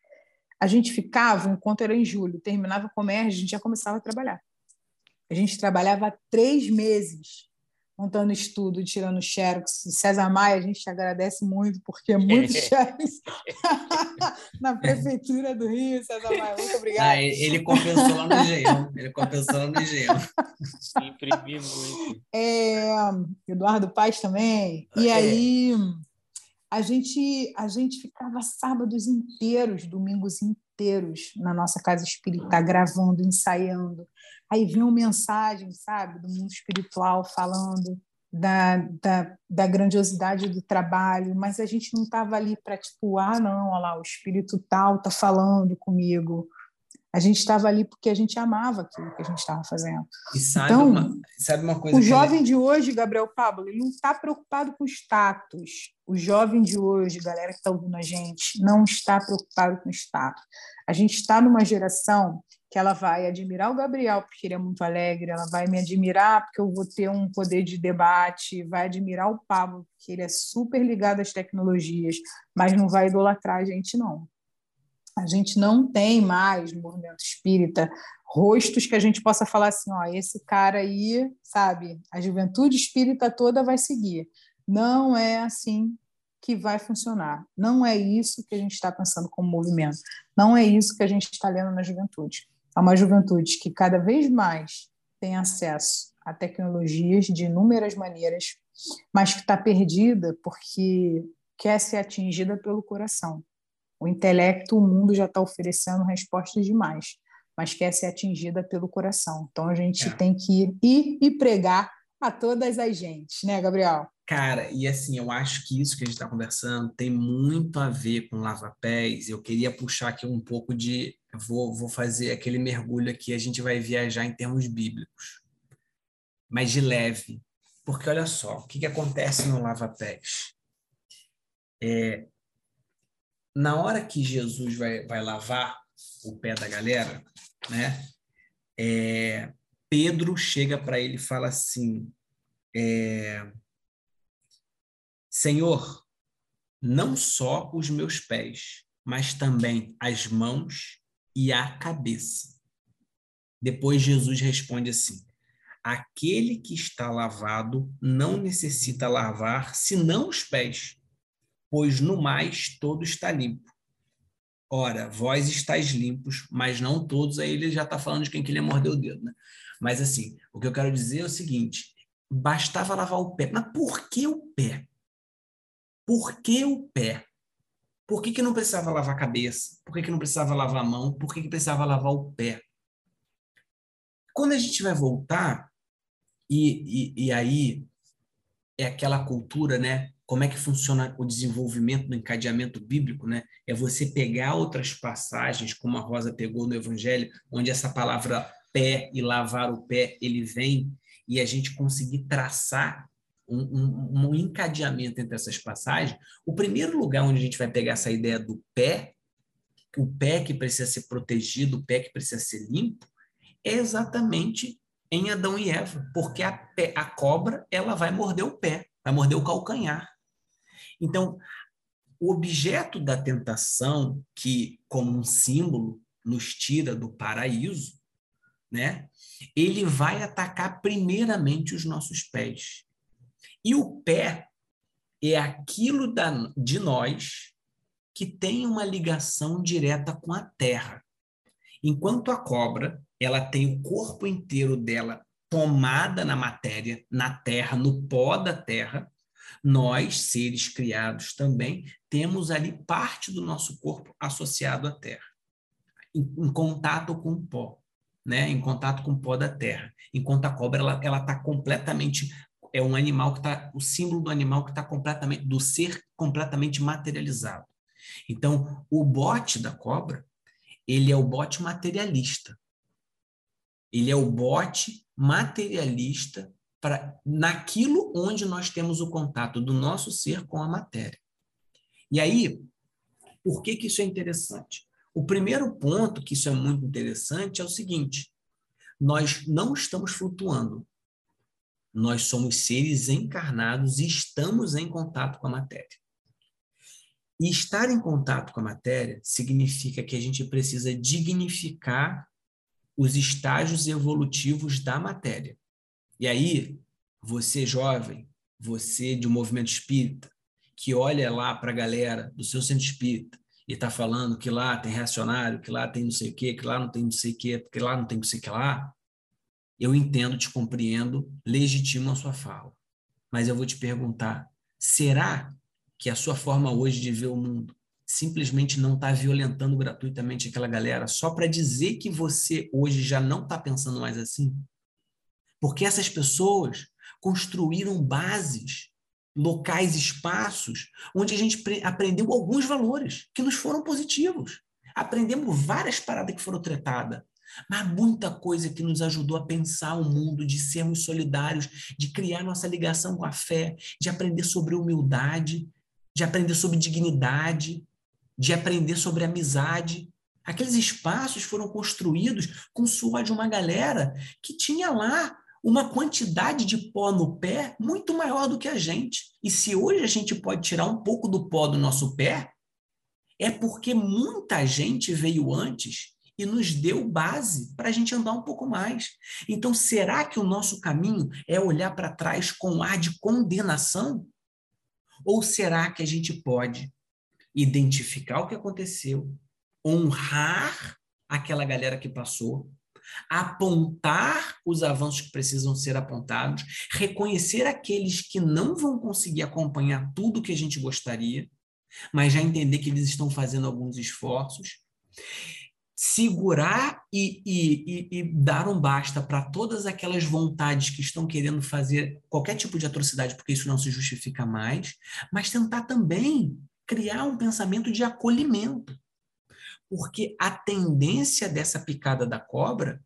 A gente ficava, o encontro era em julho, terminava o comércio, a gente já começava a trabalhar. A gente trabalhava três meses montando estudo, tirando xerox. César Maia, a gente te agradece muito, porque é muito xerox na Prefeitura do Rio, César Maia. Muito obrigada. Ah, ele compensou lá no Engenhão. Ele compensou lá no Engenhão. Imprimi muito. É, Eduardo Paz também. E é. aí a gente, a gente ficava sábados inteiros, domingos inteiros na nossa casa espírita, gravando, ensaiando. Aí vinham mensagens, sabe, do mundo espiritual falando da, da, da grandiosidade do trabalho, mas a gente não estava ali para, tipo, ah, não, olha lá, o espírito tal está falando comigo. A gente estava ali porque a gente amava aquilo que a gente estava fazendo. E sabe, então, uma, sabe uma coisa? O jovem de hoje, Gabriel Pablo, ele não está preocupado com status. O jovem de hoje, galera que está ouvindo a gente, não está preocupado com status. A gente está numa geração que ela vai admirar o Gabriel porque ele é muito alegre, ela vai me admirar porque eu vou ter um poder de debate, vai admirar o Pablo porque ele é super ligado às tecnologias, mas não vai idolatrar a gente não. A gente não tem mais no movimento espírita rostos que a gente possa falar assim, ó, esse cara aí, sabe, a juventude espírita toda vai seguir. Não é assim que vai funcionar. Não é isso que a gente está pensando como movimento. Não é isso que a gente está lendo na juventude a uma juventude que cada vez mais tem acesso a tecnologias de inúmeras maneiras, mas que está perdida porque quer ser atingida pelo coração. O intelecto, o mundo já está oferecendo respostas demais, mas quer ser atingida pelo coração. Então a gente é. tem que ir e pregar a todas as gentes, né, Gabriel? Cara, e assim, eu acho que isso que a gente está conversando tem muito a ver com lava-pés. Eu queria puxar aqui um pouco de. Vou, vou fazer aquele mergulho aqui, a gente vai viajar em termos bíblicos, mas de leve. Porque olha só, o que, que acontece no lava-pés? É, na hora que Jesus vai, vai lavar o pé da galera, né? É, Pedro chega para ele e fala assim: é, Senhor, não só os meus pés, mas também as mãos e a cabeça. Depois Jesus responde assim: Aquele que está lavado não necessita lavar senão os pés, pois no mais todo está limpo. Ora, vós estáis limpos, mas não todos. Aí ele já está falando de quem que ele mordeu o dedo, né? Mas assim, o que eu quero dizer é o seguinte: bastava lavar o pé. Mas por que o pé? Por que o pé? Por que, que não precisava lavar a cabeça? Por que, que não precisava lavar a mão? Por que, que precisava lavar o pé? Quando a gente vai voltar, e, e, e aí é aquela cultura, né? Como é que funciona o desenvolvimento do encadeamento bíblico, né? É você pegar outras passagens, como a Rosa pegou no Evangelho, onde essa palavra pé e lavar o pé, ele vem e a gente conseguir traçar um, um, um, encadeamento entre essas passagens, o primeiro lugar onde a gente vai pegar essa ideia do pé, o pé que precisa ser protegido, o pé que precisa ser limpo, é exatamente em Adão e Eva, porque a, pé, a cobra ela vai morder o pé, vai morder o calcanhar. Então, o objeto da tentação, que como um símbolo nos tira do paraíso, né? Ele vai atacar primeiramente os nossos pés. E o pé é aquilo da, de nós que tem uma ligação direta com a terra. Enquanto a cobra, ela tem o corpo inteiro dela tomada na matéria, na terra, no pó da terra, nós, seres criados também, temos ali parte do nosso corpo associado à terra, em, em contato com o pó né, em contato com o pó da terra. Enquanto a cobra ela está completamente é um animal que está o símbolo do animal que está completamente do ser completamente materializado. Então o bote da cobra ele é o bote materialista. Ele é o bote materialista naquilo onde nós temos o contato do nosso ser com a matéria. E aí, por que, que isso é interessante? O primeiro ponto que isso é muito interessante é o seguinte: nós não estamos flutuando. Nós somos seres encarnados e estamos em contato com a matéria. E estar em contato com a matéria significa que a gente precisa dignificar os estágios evolutivos da matéria. E aí, você jovem, você de um movimento espírita, que olha lá para a galera do seu centro espírita e está falando que lá tem reacionário, que lá tem não sei o quê, que lá não tem não sei o quê, que lá não tem não sei o que lá, eu entendo, te compreendo, legitimo a sua fala. Mas eu vou te perguntar: será que a sua forma hoje de ver o mundo simplesmente não está violentando gratuitamente aquela galera só para dizer que você hoje já não está pensando mais assim? Porque essas pessoas construíram bases, locais, espaços, onde a gente aprendeu alguns valores que nos foram positivos. Aprendemos várias paradas que foram tratadas, mas muita coisa que nos ajudou a pensar o mundo, de sermos solidários, de criar nossa ligação com a fé, de aprender sobre humildade, de aprender sobre dignidade, de aprender sobre amizade. Aqueles espaços foram construídos com o suor de uma galera que tinha lá uma quantidade de pó no pé muito maior do que a gente. E se hoje a gente pode tirar um pouco do pó do nosso pé, é porque muita gente veio antes e nos deu base para a gente andar um pouco mais. Então, será que o nosso caminho é olhar para trás com ar de condenação? Ou será que a gente pode identificar o que aconteceu, honrar aquela galera que passou, apontar os avanços que precisam ser apontados, reconhecer aqueles que não vão conseguir acompanhar tudo que a gente gostaria, mas já entender que eles estão fazendo alguns esforços, segurar e, e, e, e dar um basta para todas aquelas vontades que estão querendo fazer qualquer tipo de atrocidade, porque isso não se justifica mais, mas tentar também criar um pensamento de acolhimento. Porque a tendência dessa picada da cobra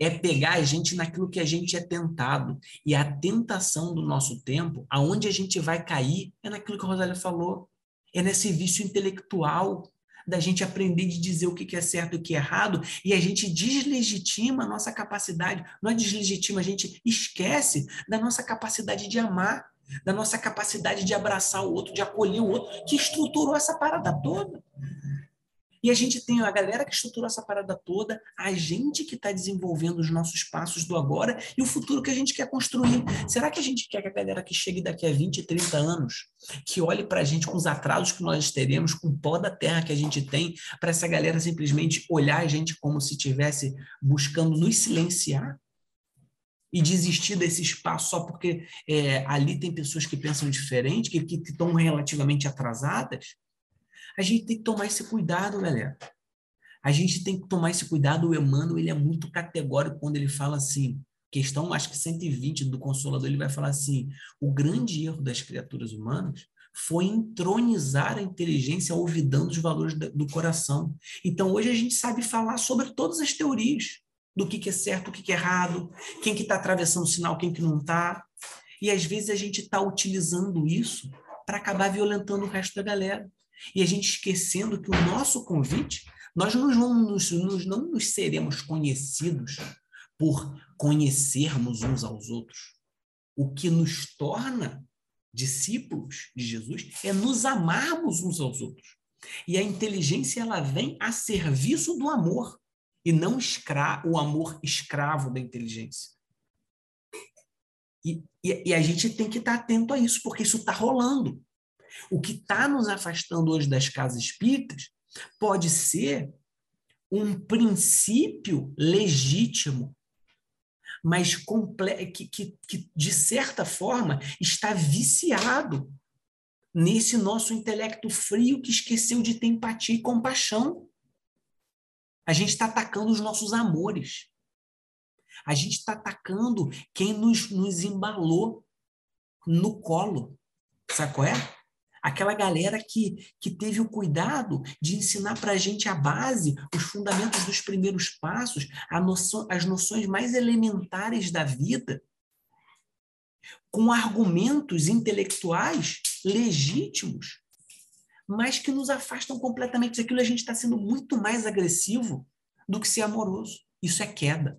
é pegar a gente naquilo que a gente é tentado. E a tentação do nosso tempo, aonde a gente vai cair, é naquilo que a Rosália falou. É nesse vício intelectual da gente aprender de dizer o que é certo e o que é errado, e a gente deslegitima a nossa capacidade. Não é deslegitima, a gente esquece da nossa capacidade de amar, da nossa capacidade de abraçar o outro, de acolher o outro, que estruturou essa parada toda. E a gente tem a galera que estruturou essa parada toda, a gente que está desenvolvendo os nossos passos do agora e o futuro que a gente quer construir. Será que a gente quer que a galera que chegue daqui a 20, 30 anos, que olhe para a gente com os atrasos que nós teremos, com o pó da terra que a gente tem, para essa galera simplesmente olhar a gente como se estivesse buscando nos silenciar? e desistir desse espaço só porque é, ali tem pessoas que pensam diferente, que, que estão relativamente atrasadas? A gente tem que tomar esse cuidado, galera. A gente tem que tomar esse cuidado. O Emmanuel ele é muito categórico quando ele fala assim, questão acho que 120 do Consolador, ele vai falar assim: o grande erro das criaturas humanas foi entronizar a inteligência olvidando os valores do coração. Então hoje a gente sabe falar sobre todas as teorias do que, que é certo, o que, que é errado, quem que está atravessando o sinal, quem que não está. E às vezes a gente está utilizando isso para acabar violentando o resto da galera. E a gente esquecendo que o nosso convite, nós não, vamos, nós não nos seremos conhecidos por conhecermos uns aos outros. O que nos torna discípulos de Jesus é nos amarmos uns aos outros. E a inteligência ela vem a serviço do amor e não escra o amor escravo da inteligência. E, e, e, a gente tem que estar atento a isso, porque isso está rolando. O que está nos afastando hoje das casas espíritas pode ser um princípio legítimo, mas que, que, que, de certa forma, está viciado nesse nosso intelecto frio que esqueceu de ter empatia e compaixão. A gente está atacando os nossos amores. A gente está atacando quem nos, nos embalou no colo. Sabe qual é? Aquela galera que, que teve o cuidado de ensinar para a gente a base, os fundamentos dos primeiros passos, noção, as noções mais elementares da vida. com argumentos intelectuais legítimos, mas que nos afastam completamente daquilo. A gente está sendo muito mais agressivo do que ser amoroso. Isso é queda.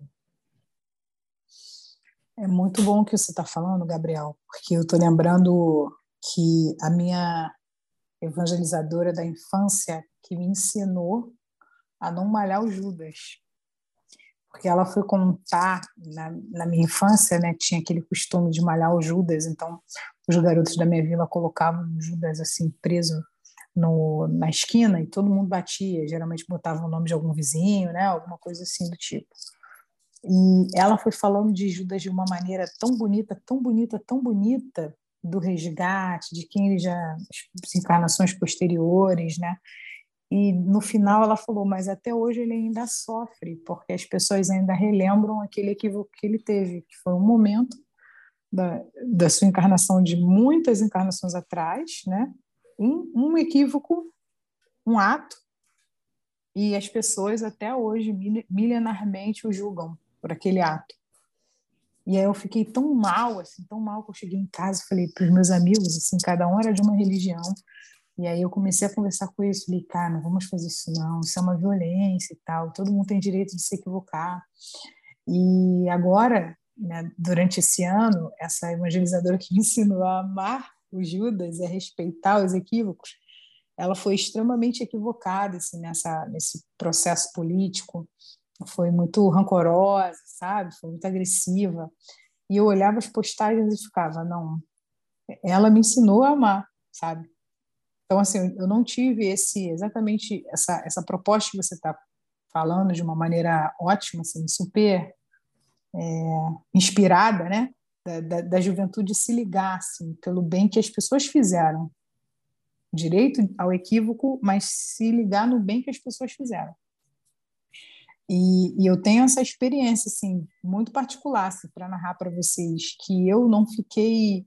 É muito bom o que você está falando, Gabriel, porque eu estou lembrando que a minha evangelizadora da infância que me ensinou a não malhar o Judas. Porque ela foi contar, na, na minha infância, né, tinha aquele costume de malhar o Judas, então os garotos da minha vila colocavam o Judas assim preso no, na esquina e todo mundo batia, geralmente botava o nome de algum vizinho, né, alguma coisa assim do tipo. E ela foi falando de Judas de uma maneira tão bonita, tão bonita, tão bonita, do resgate, de quem ele já encarnações posteriores, né? E no final ela falou, mas até hoje ele ainda sofre, porque as pessoas ainda relembram aquele equívoco que ele teve, que foi um momento da, da sua encarnação de muitas encarnações atrás, né? Um, um equívoco, um ato, e as pessoas até hoje milenarmente o julgam por aquele ato. E aí eu fiquei tão mal, assim, tão mal que eu cheguei em casa falei para os meus amigos, assim, cada um era de uma religião. E aí eu comecei a conversar com eles, falei, cara, não vamos fazer isso não, isso é uma violência e tal, todo mundo tem direito de se equivocar. E agora, né, durante esse ano, essa evangelizadora que me ensinou a amar o Judas e a respeitar os equívocos, ela foi extremamente equivocada assim, nessa, nesse processo político, foi muito rancorosa, sabe? Foi muito agressiva. E eu olhava as postagens e ficava, não, ela me ensinou a amar, sabe? Então, assim, eu não tive esse exatamente essa, essa proposta que você está falando de uma maneira ótima, assim, super é, inspirada, né? Da, da, da, juventude se ligar assim, pelo bem que as pessoas fizeram. Direito ao equívoco, mas se ligar no bem que as pessoas fizeram. E, e, eu tenho essa experiência assim muito particular assim, para narrar para vocês que eu não fiquei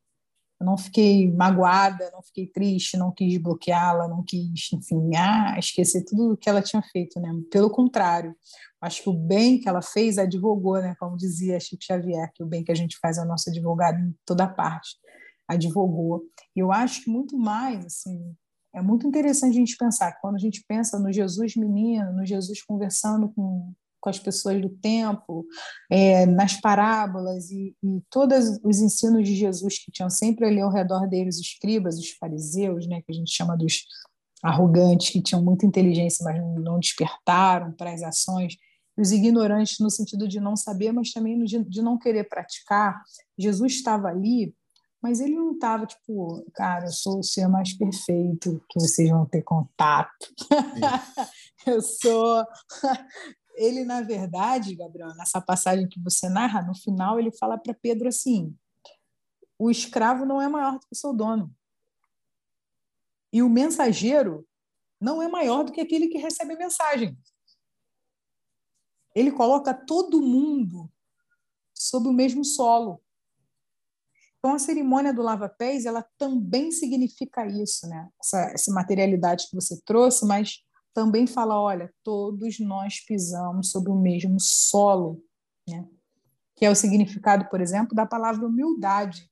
não fiquei magoada, não fiquei triste, não quis bloqueá-la, não quis, enfim, ah, esquecer tudo que ela tinha feito, né? Pelo contrário, acho que o bem que ela fez advogou, né? Como dizia Chico Xavier, que o bem que a gente faz é o nosso advogado em toda parte, advogou. E eu acho que muito mais, assim, é muito interessante a gente pensar que quando a gente pensa no Jesus menino, no Jesus conversando com, com as pessoas do tempo, é, nas parábolas e, e todos os ensinos de Jesus que tinham sempre ali ao redor deles os escribas, os fariseus, né, que a gente chama dos arrogantes, que tinham muita inteligência, mas não despertaram para as ações, os ignorantes no sentido de não saber, mas também de, de não querer praticar. Jesus estava ali mas ele não estava tipo, cara, eu sou o ser mais perfeito que vocês vão ter contato. eu sou. Ele, na verdade, Gabriel, nessa passagem que você narra, no final ele fala para Pedro assim: o escravo não é maior do que o seu dono. E o mensageiro não é maior do que aquele que recebe a mensagem. Ele coloca todo mundo sob o mesmo solo. Então, a cerimônia do lava-pés, ela também significa isso, né? Essa, essa materialidade que você trouxe, mas também fala, olha, todos nós pisamos sobre o mesmo solo, né? Que é o significado, por exemplo, da palavra humildade,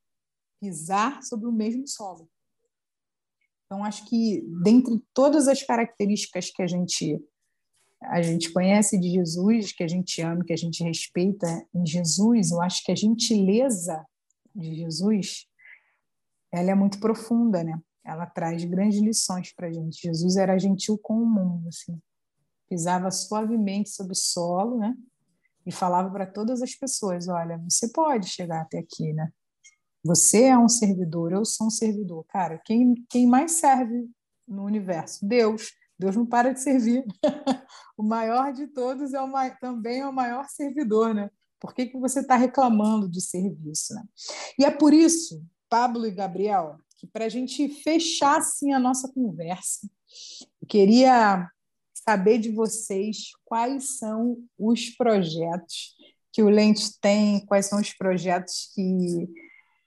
pisar sobre o mesmo solo. Então, acho que dentre todas as características que a gente a gente conhece de Jesus, que a gente ama, que a gente respeita em Jesus, eu acho que a gentileza de Jesus, ela é muito profunda, né? Ela traz grandes lições para a gente. Jesus era gentil com o mundo, assim. Pisava suavemente sobre o solo, né? E falava para todas as pessoas: olha, você pode chegar até aqui, né? Você é um servidor, eu sou um servidor. Cara, quem, quem mais serve no universo? Deus. Deus não para de servir. o maior de todos é o, também é o maior servidor, né? Por que, que você está reclamando de serviço? Né? E é por isso, Pablo e Gabriel, que para a gente fechar assim, a nossa conversa, eu queria saber de vocês quais são os projetos que o Lente tem, quais são os projetos que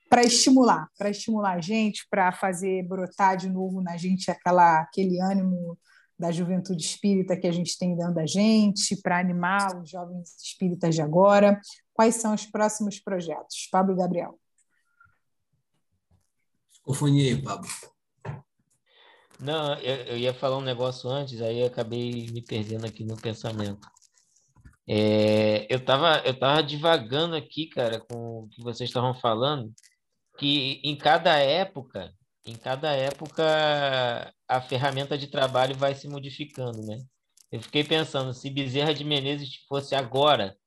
para estimular, para estimular a gente, para fazer brotar de novo na gente aquela, aquele ânimo da juventude espírita que a gente tem dando a gente, para animar os jovens espíritas de agora? Quais são os próximos projetos? Pablo e Gabriel. Microfone aí, Pablo. Não, eu, eu, ia falar um negócio antes, aí eu acabei me perdendo aqui no pensamento. É, eu estava eu tava divagando aqui, cara, com o que vocês estavam falando, que em cada época, em cada época a ferramenta de trabalho vai se modificando, né? Eu fiquei pensando, se Bezerra de Menezes fosse agora,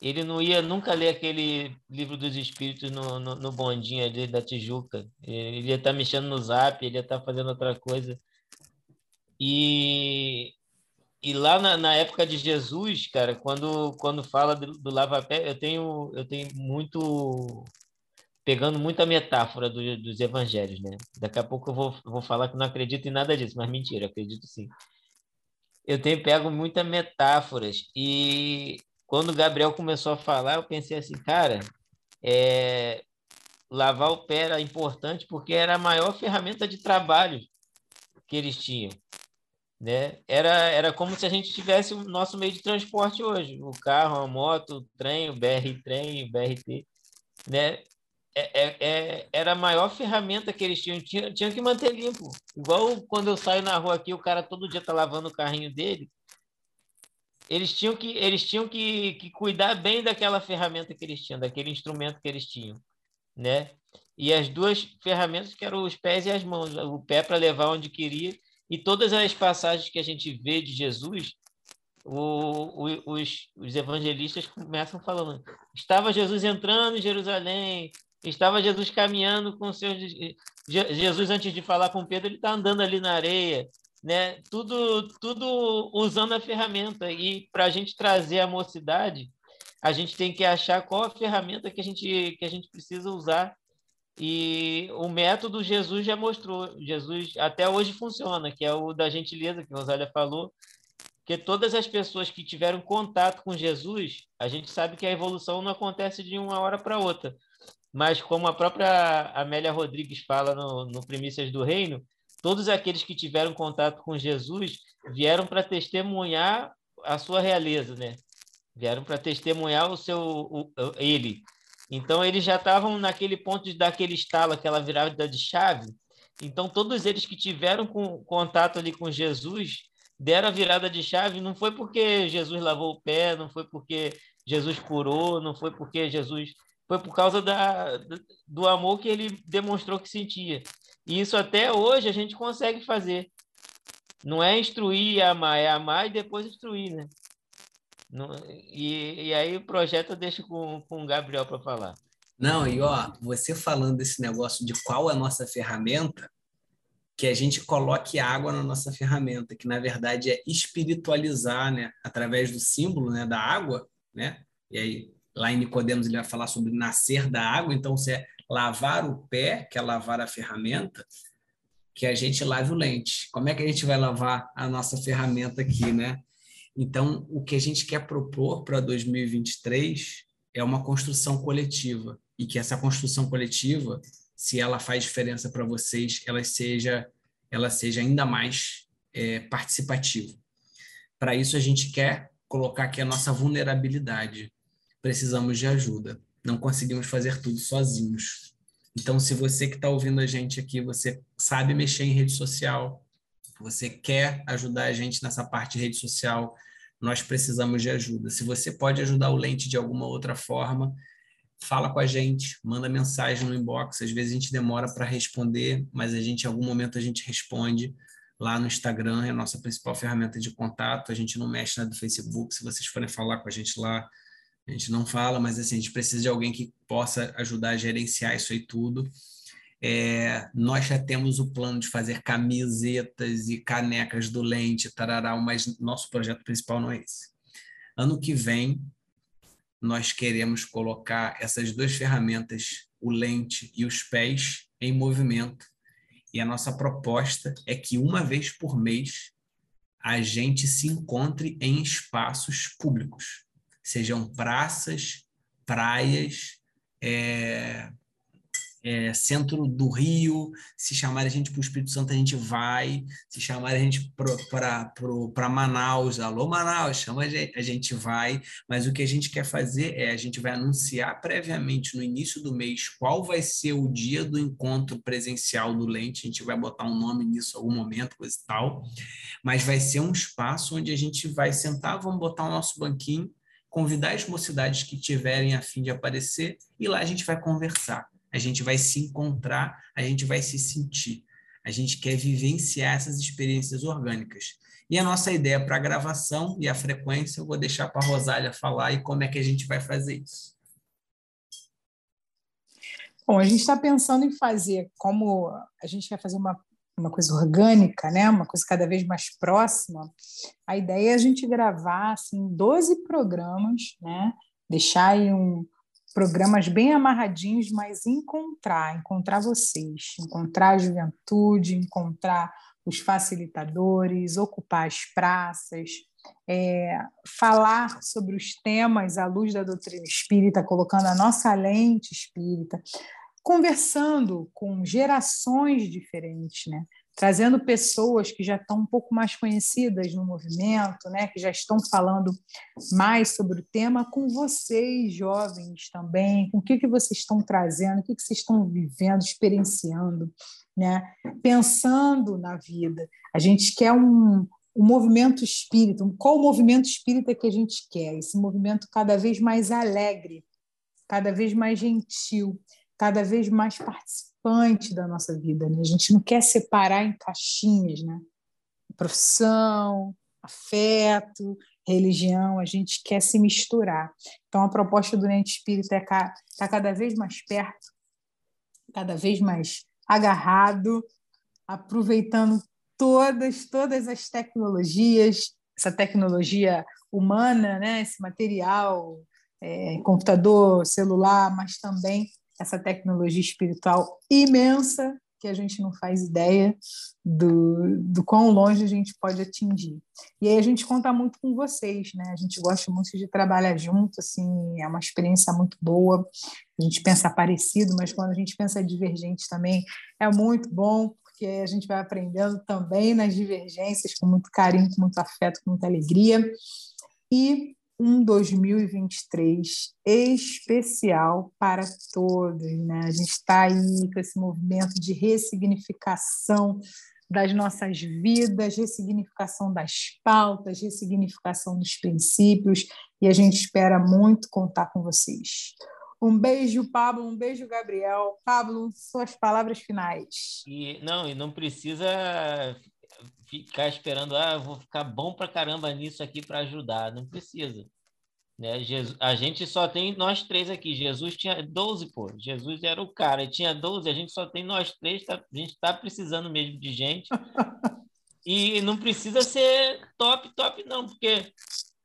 ele não ia nunca ler aquele livro dos espíritos no, no, no bondinho ali da Tijuca. Ele ia estar tá mexendo no zap, ele ia estar tá fazendo outra coisa. E, e lá na, na, época de Jesus, cara, quando, quando fala do, do lava-pé, eu tenho, eu tenho muito. Pegando muita metáfora do, dos evangelhos, né? Daqui a pouco eu vou, vou falar que não acredito em nada disso, mas mentira, acredito sim. Eu tenho pego muitas metáforas e quando o Gabriel começou a falar, eu pensei assim, cara, é, lavar o pé era importante porque era a maior ferramenta de trabalho que eles tinham. Né? Era, era como se a gente tivesse o nosso meio de transporte hoje, o carro, a moto, o trem, o BR trem, o BRT, né? É, é, é, era a maior ferramenta que eles tinham, tinham, que manter limpo. Igual quando eu saio na rua aqui, o cara todo dia tá lavando o carrinho dele, eles tinham que eles tinham que, que cuidar bem daquela ferramenta que eles tinham, daquele instrumento que eles tinham, né? E as duas ferramentas que eram os pés e as mãos, o pé para levar onde queria e todas as passagens que a gente vê de Jesus, o, o, os, os evangelistas começam falando: estava Jesus entrando em Jerusalém, estava Jesus caminhando com seus Jesus antes de falar com Pedro, ele está andando ali na areia, né? Tudo, tudo usando a ferramenta. E para a gente trazer a mocidade, a gente tem que achar qual a ferramenta que a gente, que a gente precisa usar. E o método Jesus já mostrou. Jesus até hoje funciona, que é o da gentileza, que a Rosália falou. Que todas as pessoas que tiveram contato com Jesus, a gente sabe que a evolução não acontece de uma hora para outra. Mas como a própria Amélia Rodrigues fala no, no Primícias do Reino, todos aqueles que tiveram contato com Jesus vieram para testemunhar a sua realeza, né? Vieram para testemunhar o seu o, ele. Então eles já estavam naquele ponto de dar aquele estalo, aquela virada de chave. Então todos eles que tiveram com, contato ali com Jesus deram a virada de chave. Não foi porque Jesus lavou o pé, não foi porque Jesus curou, não foi porque Jesus foi por causa da, do amor que ele demonstrou que sentia. E isso até hoje a gente consegue fazer. Não é instruir e amar, é amar e depois instruir, né? Não, e, e aí o projeto eu deixo com, com o Gabriel para falar. Não, e ó, você falando desse negócio de qual é a nossa ferramenta, que a gente coloque água na nossa ferramenta, que na verdade é espiritualizar, né, através do símbolo, né, da água, né? E aí lá em Nicodemos ele vai falar sobre nascer da água, então você é lavar o pé, que é lavar a ferramenta, que a gente lave o lente. Como é que a gente vai lavar a nossa ferramenta aqui, né? Então, o que a gente quer propor para 2023 é uma construção coletiva e que essa construção coletiva, se ela faz diferença para vocês, ela seja, ela seja ainda mais é, participativa. Para isso, a gente quer colocar aqui a nossa vulnerabilidade. Precisamos de ajuda não conseguimos fazer tudo sozinhos. Então, se você que está ouvindo a gente aqui, você sabe mexer em rede social, você quer ajudar a gente nessa parte de rede social, nós precisamos de ajuda. Se você pode ajudar o Lente de alguma outra forma, fala com a gente, manda mensagem no inbox. Às vezes a gente demora para responder, mas a gente, em algum momento, a gente responde lá no Instagram, é a nossa principal ferramenta de contato. A gente não mexe na do Facebook. Se vocês forem falar com a gente lá, a gente não fala, mas assim, a gente precisa de alguém que possa ajudar a gerenciar isso aí tudo. É, nós já temos o plano de fazer camisetas e canecas do Lente, tarará, mas nosso projeto principal não é esse. Ano que vem, nós queremos colocar essas duas ferramentas, o lente e os pés, em movimento. E a nossa proposta é que uma vez por mês a gente se encontre em espaços públicos sejam praças, praias, é, é, centro do Rio, se chamar a gente para o Espírito Santo, a gente vai, se chamar a gente para Manaus, alô Manaus, chama a gente, a gente vai, mas o que a gente quer fazer é, a gente vai anunciar previamente no início do mês qual vai ser o dia do encontro presencial do Lente, a gente vai botar um nome nisso em algum momento, coisa e tal, mas vai ser um espaço onde a gente vai sentar, vamos botar o nosso banquinho, convidar as mocidades que tiverem a fim de aparecer e lá a gente vai conversar a gente vai se encontrar, a gente vai se sentir. A gente quer vivenciar essas experiências orgânicas. E a nossa ideia para a gravação e a frequência, eu vou deixar para a Rosália falar e como é que a gente vai fazer isso. Bom, a gente está pensando em fazer, como a gente quer fazer uma, uma coisa orgânica, né? uma coisa cada vez mais próxima, a ideia é a gente gravar assim, 12 programas, né? deixar aí um, programas bem amarradinhos, mas encontrar, encontrar vocês, encontrar a juventude, encontrar os facilitadores, ocupar as praças, é, falar sobre os temas à luz da doutrina espírita, colocando a nossa lente espírita, conversando com gerações diferentes, né? trazendo pessoas que já estão um pouco mais conhecidas no movimento, né, que já estão falando mais sobre o tema, com vocês, jovens também, com o que, que vocês estão trazendo, o que, que vocês estão vivendo, experienciando, né, pensando na vida. A gente quer um, movimento espírita, qual o movimento espírita que a gente quer? Esse movimento cada vez mais alegre, cada vez mais gentil, cada vez mais participante da nossa vida. Né? A gente não quer separar em caixinhas, né? Profissão, afeto, religião, a gente quer se misturar. Então, a proposta do Ente Espírita é estar tá cada vez mais perto, cada vez mais agarrado, aproveitando todas, todas as tecnologias, essa tecnologia humana, né? esse material, é, computador, celular, mas também essa tecnologia espiritual imensa que a gente não faz ideia do, do quão longe a gente pode atingir. E aí a gente conta muito com vocês, né? A gente gosta muito de trabalhar junto, assim, é uma experiência muito boa. A gente pensa parecido, mas quando a gente pensa divergente também é muito bom, porque a gente vai aprendendo também nas divergências com muito carinho, com muito afeto, com muita alegria. E um 2023 especial para todos. Né? A gente está aí com esse movimento de ressignificação das nossas vidas, ressignificação das pautas, ressignificação dos princípios, e a gente espera muito contar com vocês. Um beijo, Pablo, um beijo, Gabriel. Pablo, suas palavras finais. E não, e não precisa ficar esperando, ah, vou ficar bom pra caramba nisso aqui para ajudar. Não precisa. Né? Jesus, a gente só tem nós três aqui. Jesus tinha 12, pô. Jesus era o cara, ele tinha 12, a gente só tem nós três, tá, a gente está precisando mesmo de gente. e não precisa ser top, top, não, porque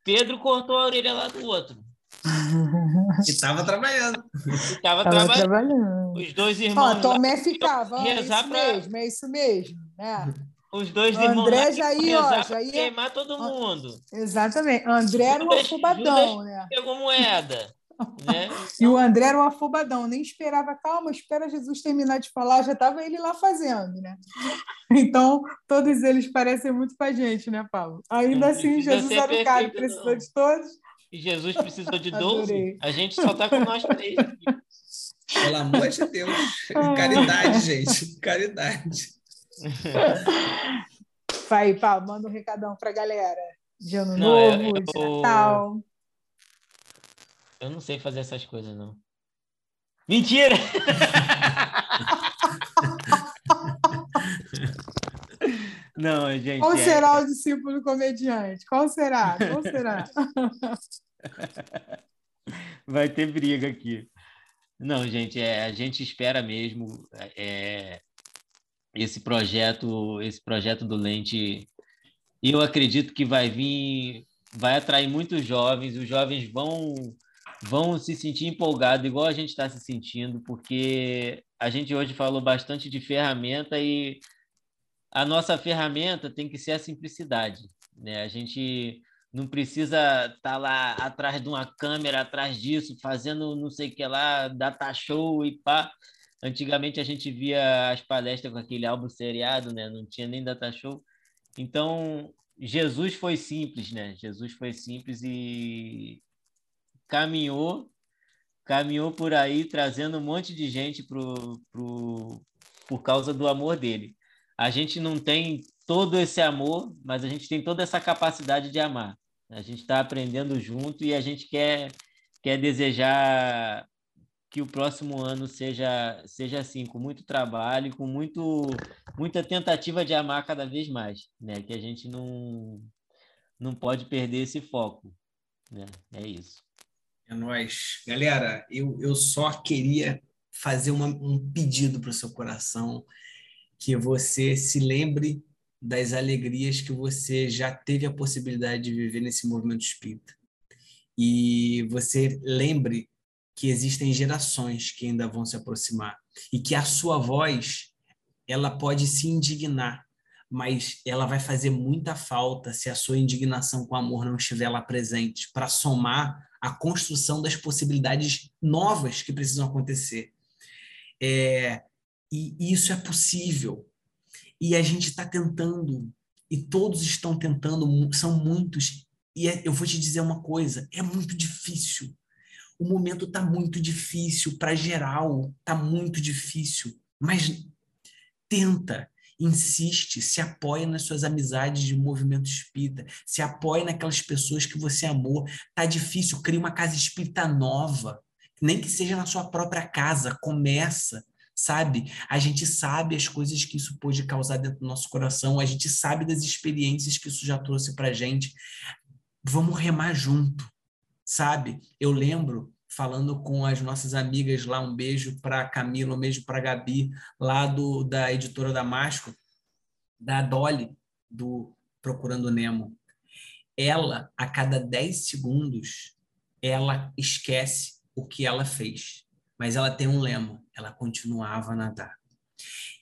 Pedro cortou a orelha lá do outro. E estava trabalhando. Estava trabalhando. trabalhando. Os dois irmãos. Ó, Tomé ficava, é isso pra... mesmo, é isso mesmo. Né? Os dois André irmãos André já ia, ó, já ia queimar todo mundo. Exatamente. André era um afobadão, né? Pegou moeda. Né? e o André era um afobadão, nem esperava, calma, espera Jesus terminar de falar, já estava ele lá fazendo, né? Então, todos eles parecem muito com a gente, né, Paulo? Ainda assim, Jesus era o cara que precisou de todos. E Jesus precisou de 12. A gente só está com nós três. Pelo amor de Deus. Caridade, gente. Caridade. Vai, Paulo, manda um recadão para a galera. De ano não, novo, eu, de Natal. Eu não sei fazer essas coisas, não. Mentira! não, gente. Qual é... será o discípulo comediante? Qual será? Qual será? Vai ter briga aqui. Não, gente, é, a gente espera mesmo. É, esse projeto, esse projeto do Lente, eu acredito que vai vir, vai atrair muitos jovens, os jovens vão vão se sentir empolgados igual a gente está se sentindo, porque a gente hoje falou bastante de ferramenta e a nossa ferramenta tem que ser a simplicidade, né? A gente não precisa estar tá lá atrás de uma câmera, atrás disso, fazendo não sei o que lá, data show e pá Antigamente a gente via as palestras com aquele álbum seriado, né? Não tinha nem data show. Então, Jesus foi simples, né? Jesus foi simples e caminhou, caminhou por aí trazendo um monte de gente pro, pro, por causa do amor dele. A gente não tem todo esse amor, mas a gente tem toda essa capacidade de amar. A gente está aprendendo junto e a gente quer, quer desejar que o próximo ano seja, seja assim, com muito trabalho, com muito, muita tentativa de amar cada vez mais, né? Que a gente não, não pode perder esse foco, né? É isso. É nóis. Galera, eu, eu só queria fazer uma, um pedido para o seu coração, que você se lembre das alegrias que você já teve a possibilidade de viver nesse movimento espírita. E você lembre que existem gerações que ainda vão se aproximar e que a sua voz ela pode se indignar, mas ela vai fazer muita falta se a sua indignação com amor não estiver lá presente para somar a construção das possibilidades novas que precisam acontecer. É, e isso é possível. E a gente está tentando, e todos estão tentando, são muitos. E é, eu vou te dizer uma coisa: é muito difícil o momento está muito difícil para geral, está muito difícil, mas tenta, insiste, se apoia nas suas amizades de movimento espírita, se apoia naquelas pessoas que você amou. Tá difícil, cria uma casa espírita nova, nem que seja na sua própria casa, começa, sabe? A gente sabe as coisas que isso pode causar dentro do nosso coração, a gente sabe das experiências que isso já trouxe para gente. Vamos remar junto sabe? Eu lembro falando com as nossas amigas lá, um beijo para Camila, um beijo para Gabi, lá do, da editora Damasco, da Dolly, do Procurando Nemo. Ela, a cada 10 segundos, ela esquece o que ela fez. Mas ela tem um lema, ela continuava a nadar.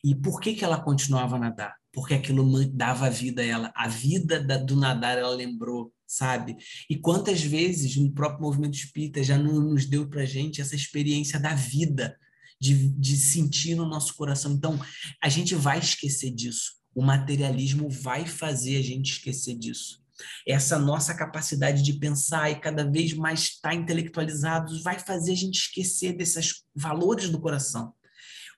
E por que, que ela continuava a nadar? Porque aquilo dava vida a ela. A vida da, do nadar, ela lembrou sabe? E quantas vezes no próprio movimento espírita já não nos deu para gente essa experiência da vida, de, de sentir no nosso coração. Então, a gente vai esquecer disso. O materialismo vai fazer a gente esquecer disso. Essa nossa capacidade de pensar e cada vez mais estar intelectualizados vai fazer a gente esquecer desses valores do coração.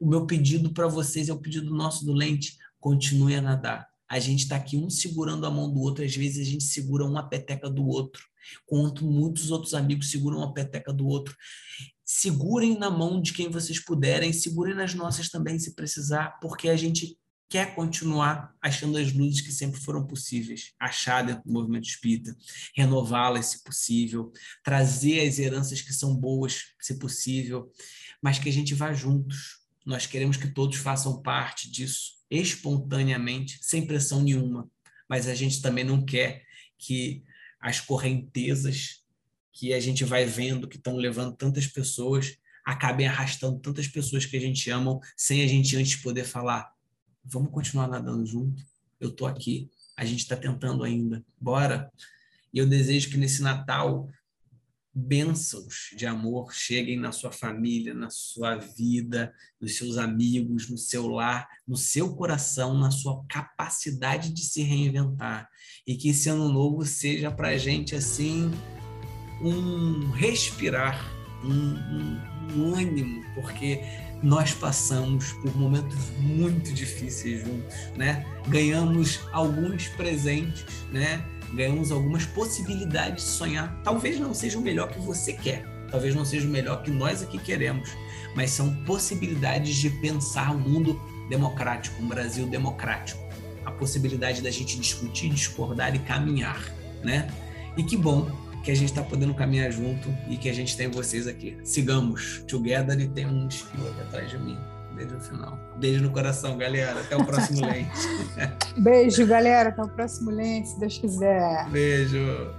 O meu pedido para vocês é o pedido nosso do Lente: continue a nadar a gente está aqui um segurando a mão do outro, às vezes a gente segura uma peteca do outro, enquanto muitos outros amigos seguram uma peteca do outro. Segurem na mão de quem vocês puderem, segurem nas nossas também, se precisar, porque a gente quer continuar achando as luzes que sempre foram possíveis, achar dentro do movimento espírita, renová-las se possível, trazer as heranças que são boas, se possível, mas que a gente vá juntos. Nós queremos que todos façam parte disso espontaneamente, sem pressão nenhuma. Mas a gente também não quer que as correntezas que a gente vai vendo que estão levando tantas pessoas acabem arrastando tantas pessoas que a gente ama sem a gente antes poder falar vamos continuar nadando junto? Eu tô aqui a gente está tentando ainda. Bora? E eu desejo que nesse Natal bênçãos de amor cheguem na sua família, na sua vida, nos seus amigos, no seu lar, no seu coração, na sua capacidade de se reinventar. E que esse ano novo seja para a gente assim um respirar, um, um, um ânimo, porque nós passamos por momentos muito difíceis juntos, né? Ganhamos alguns presentes, né? Ganhamos algumas possibilidades de sonhar. Talvez não seja o melhor que você quer, talvez não seja o melhor que nós aqui queremos, mas são possibilidades de pensar um mundo democrático, um Brasil democrático. A possibilidade da gente discutir, discordar e caminhar, né? E que bom que a gente está podendo caminhar junto e que a gente tem vocês aqui. Sigamos together e tem um espírito atrás de mim. Beijo no final. Beijo no coração, galera. Até o próximo lente. Beijo, galera. Até o próximo lente, se Deus quiser. Beijo.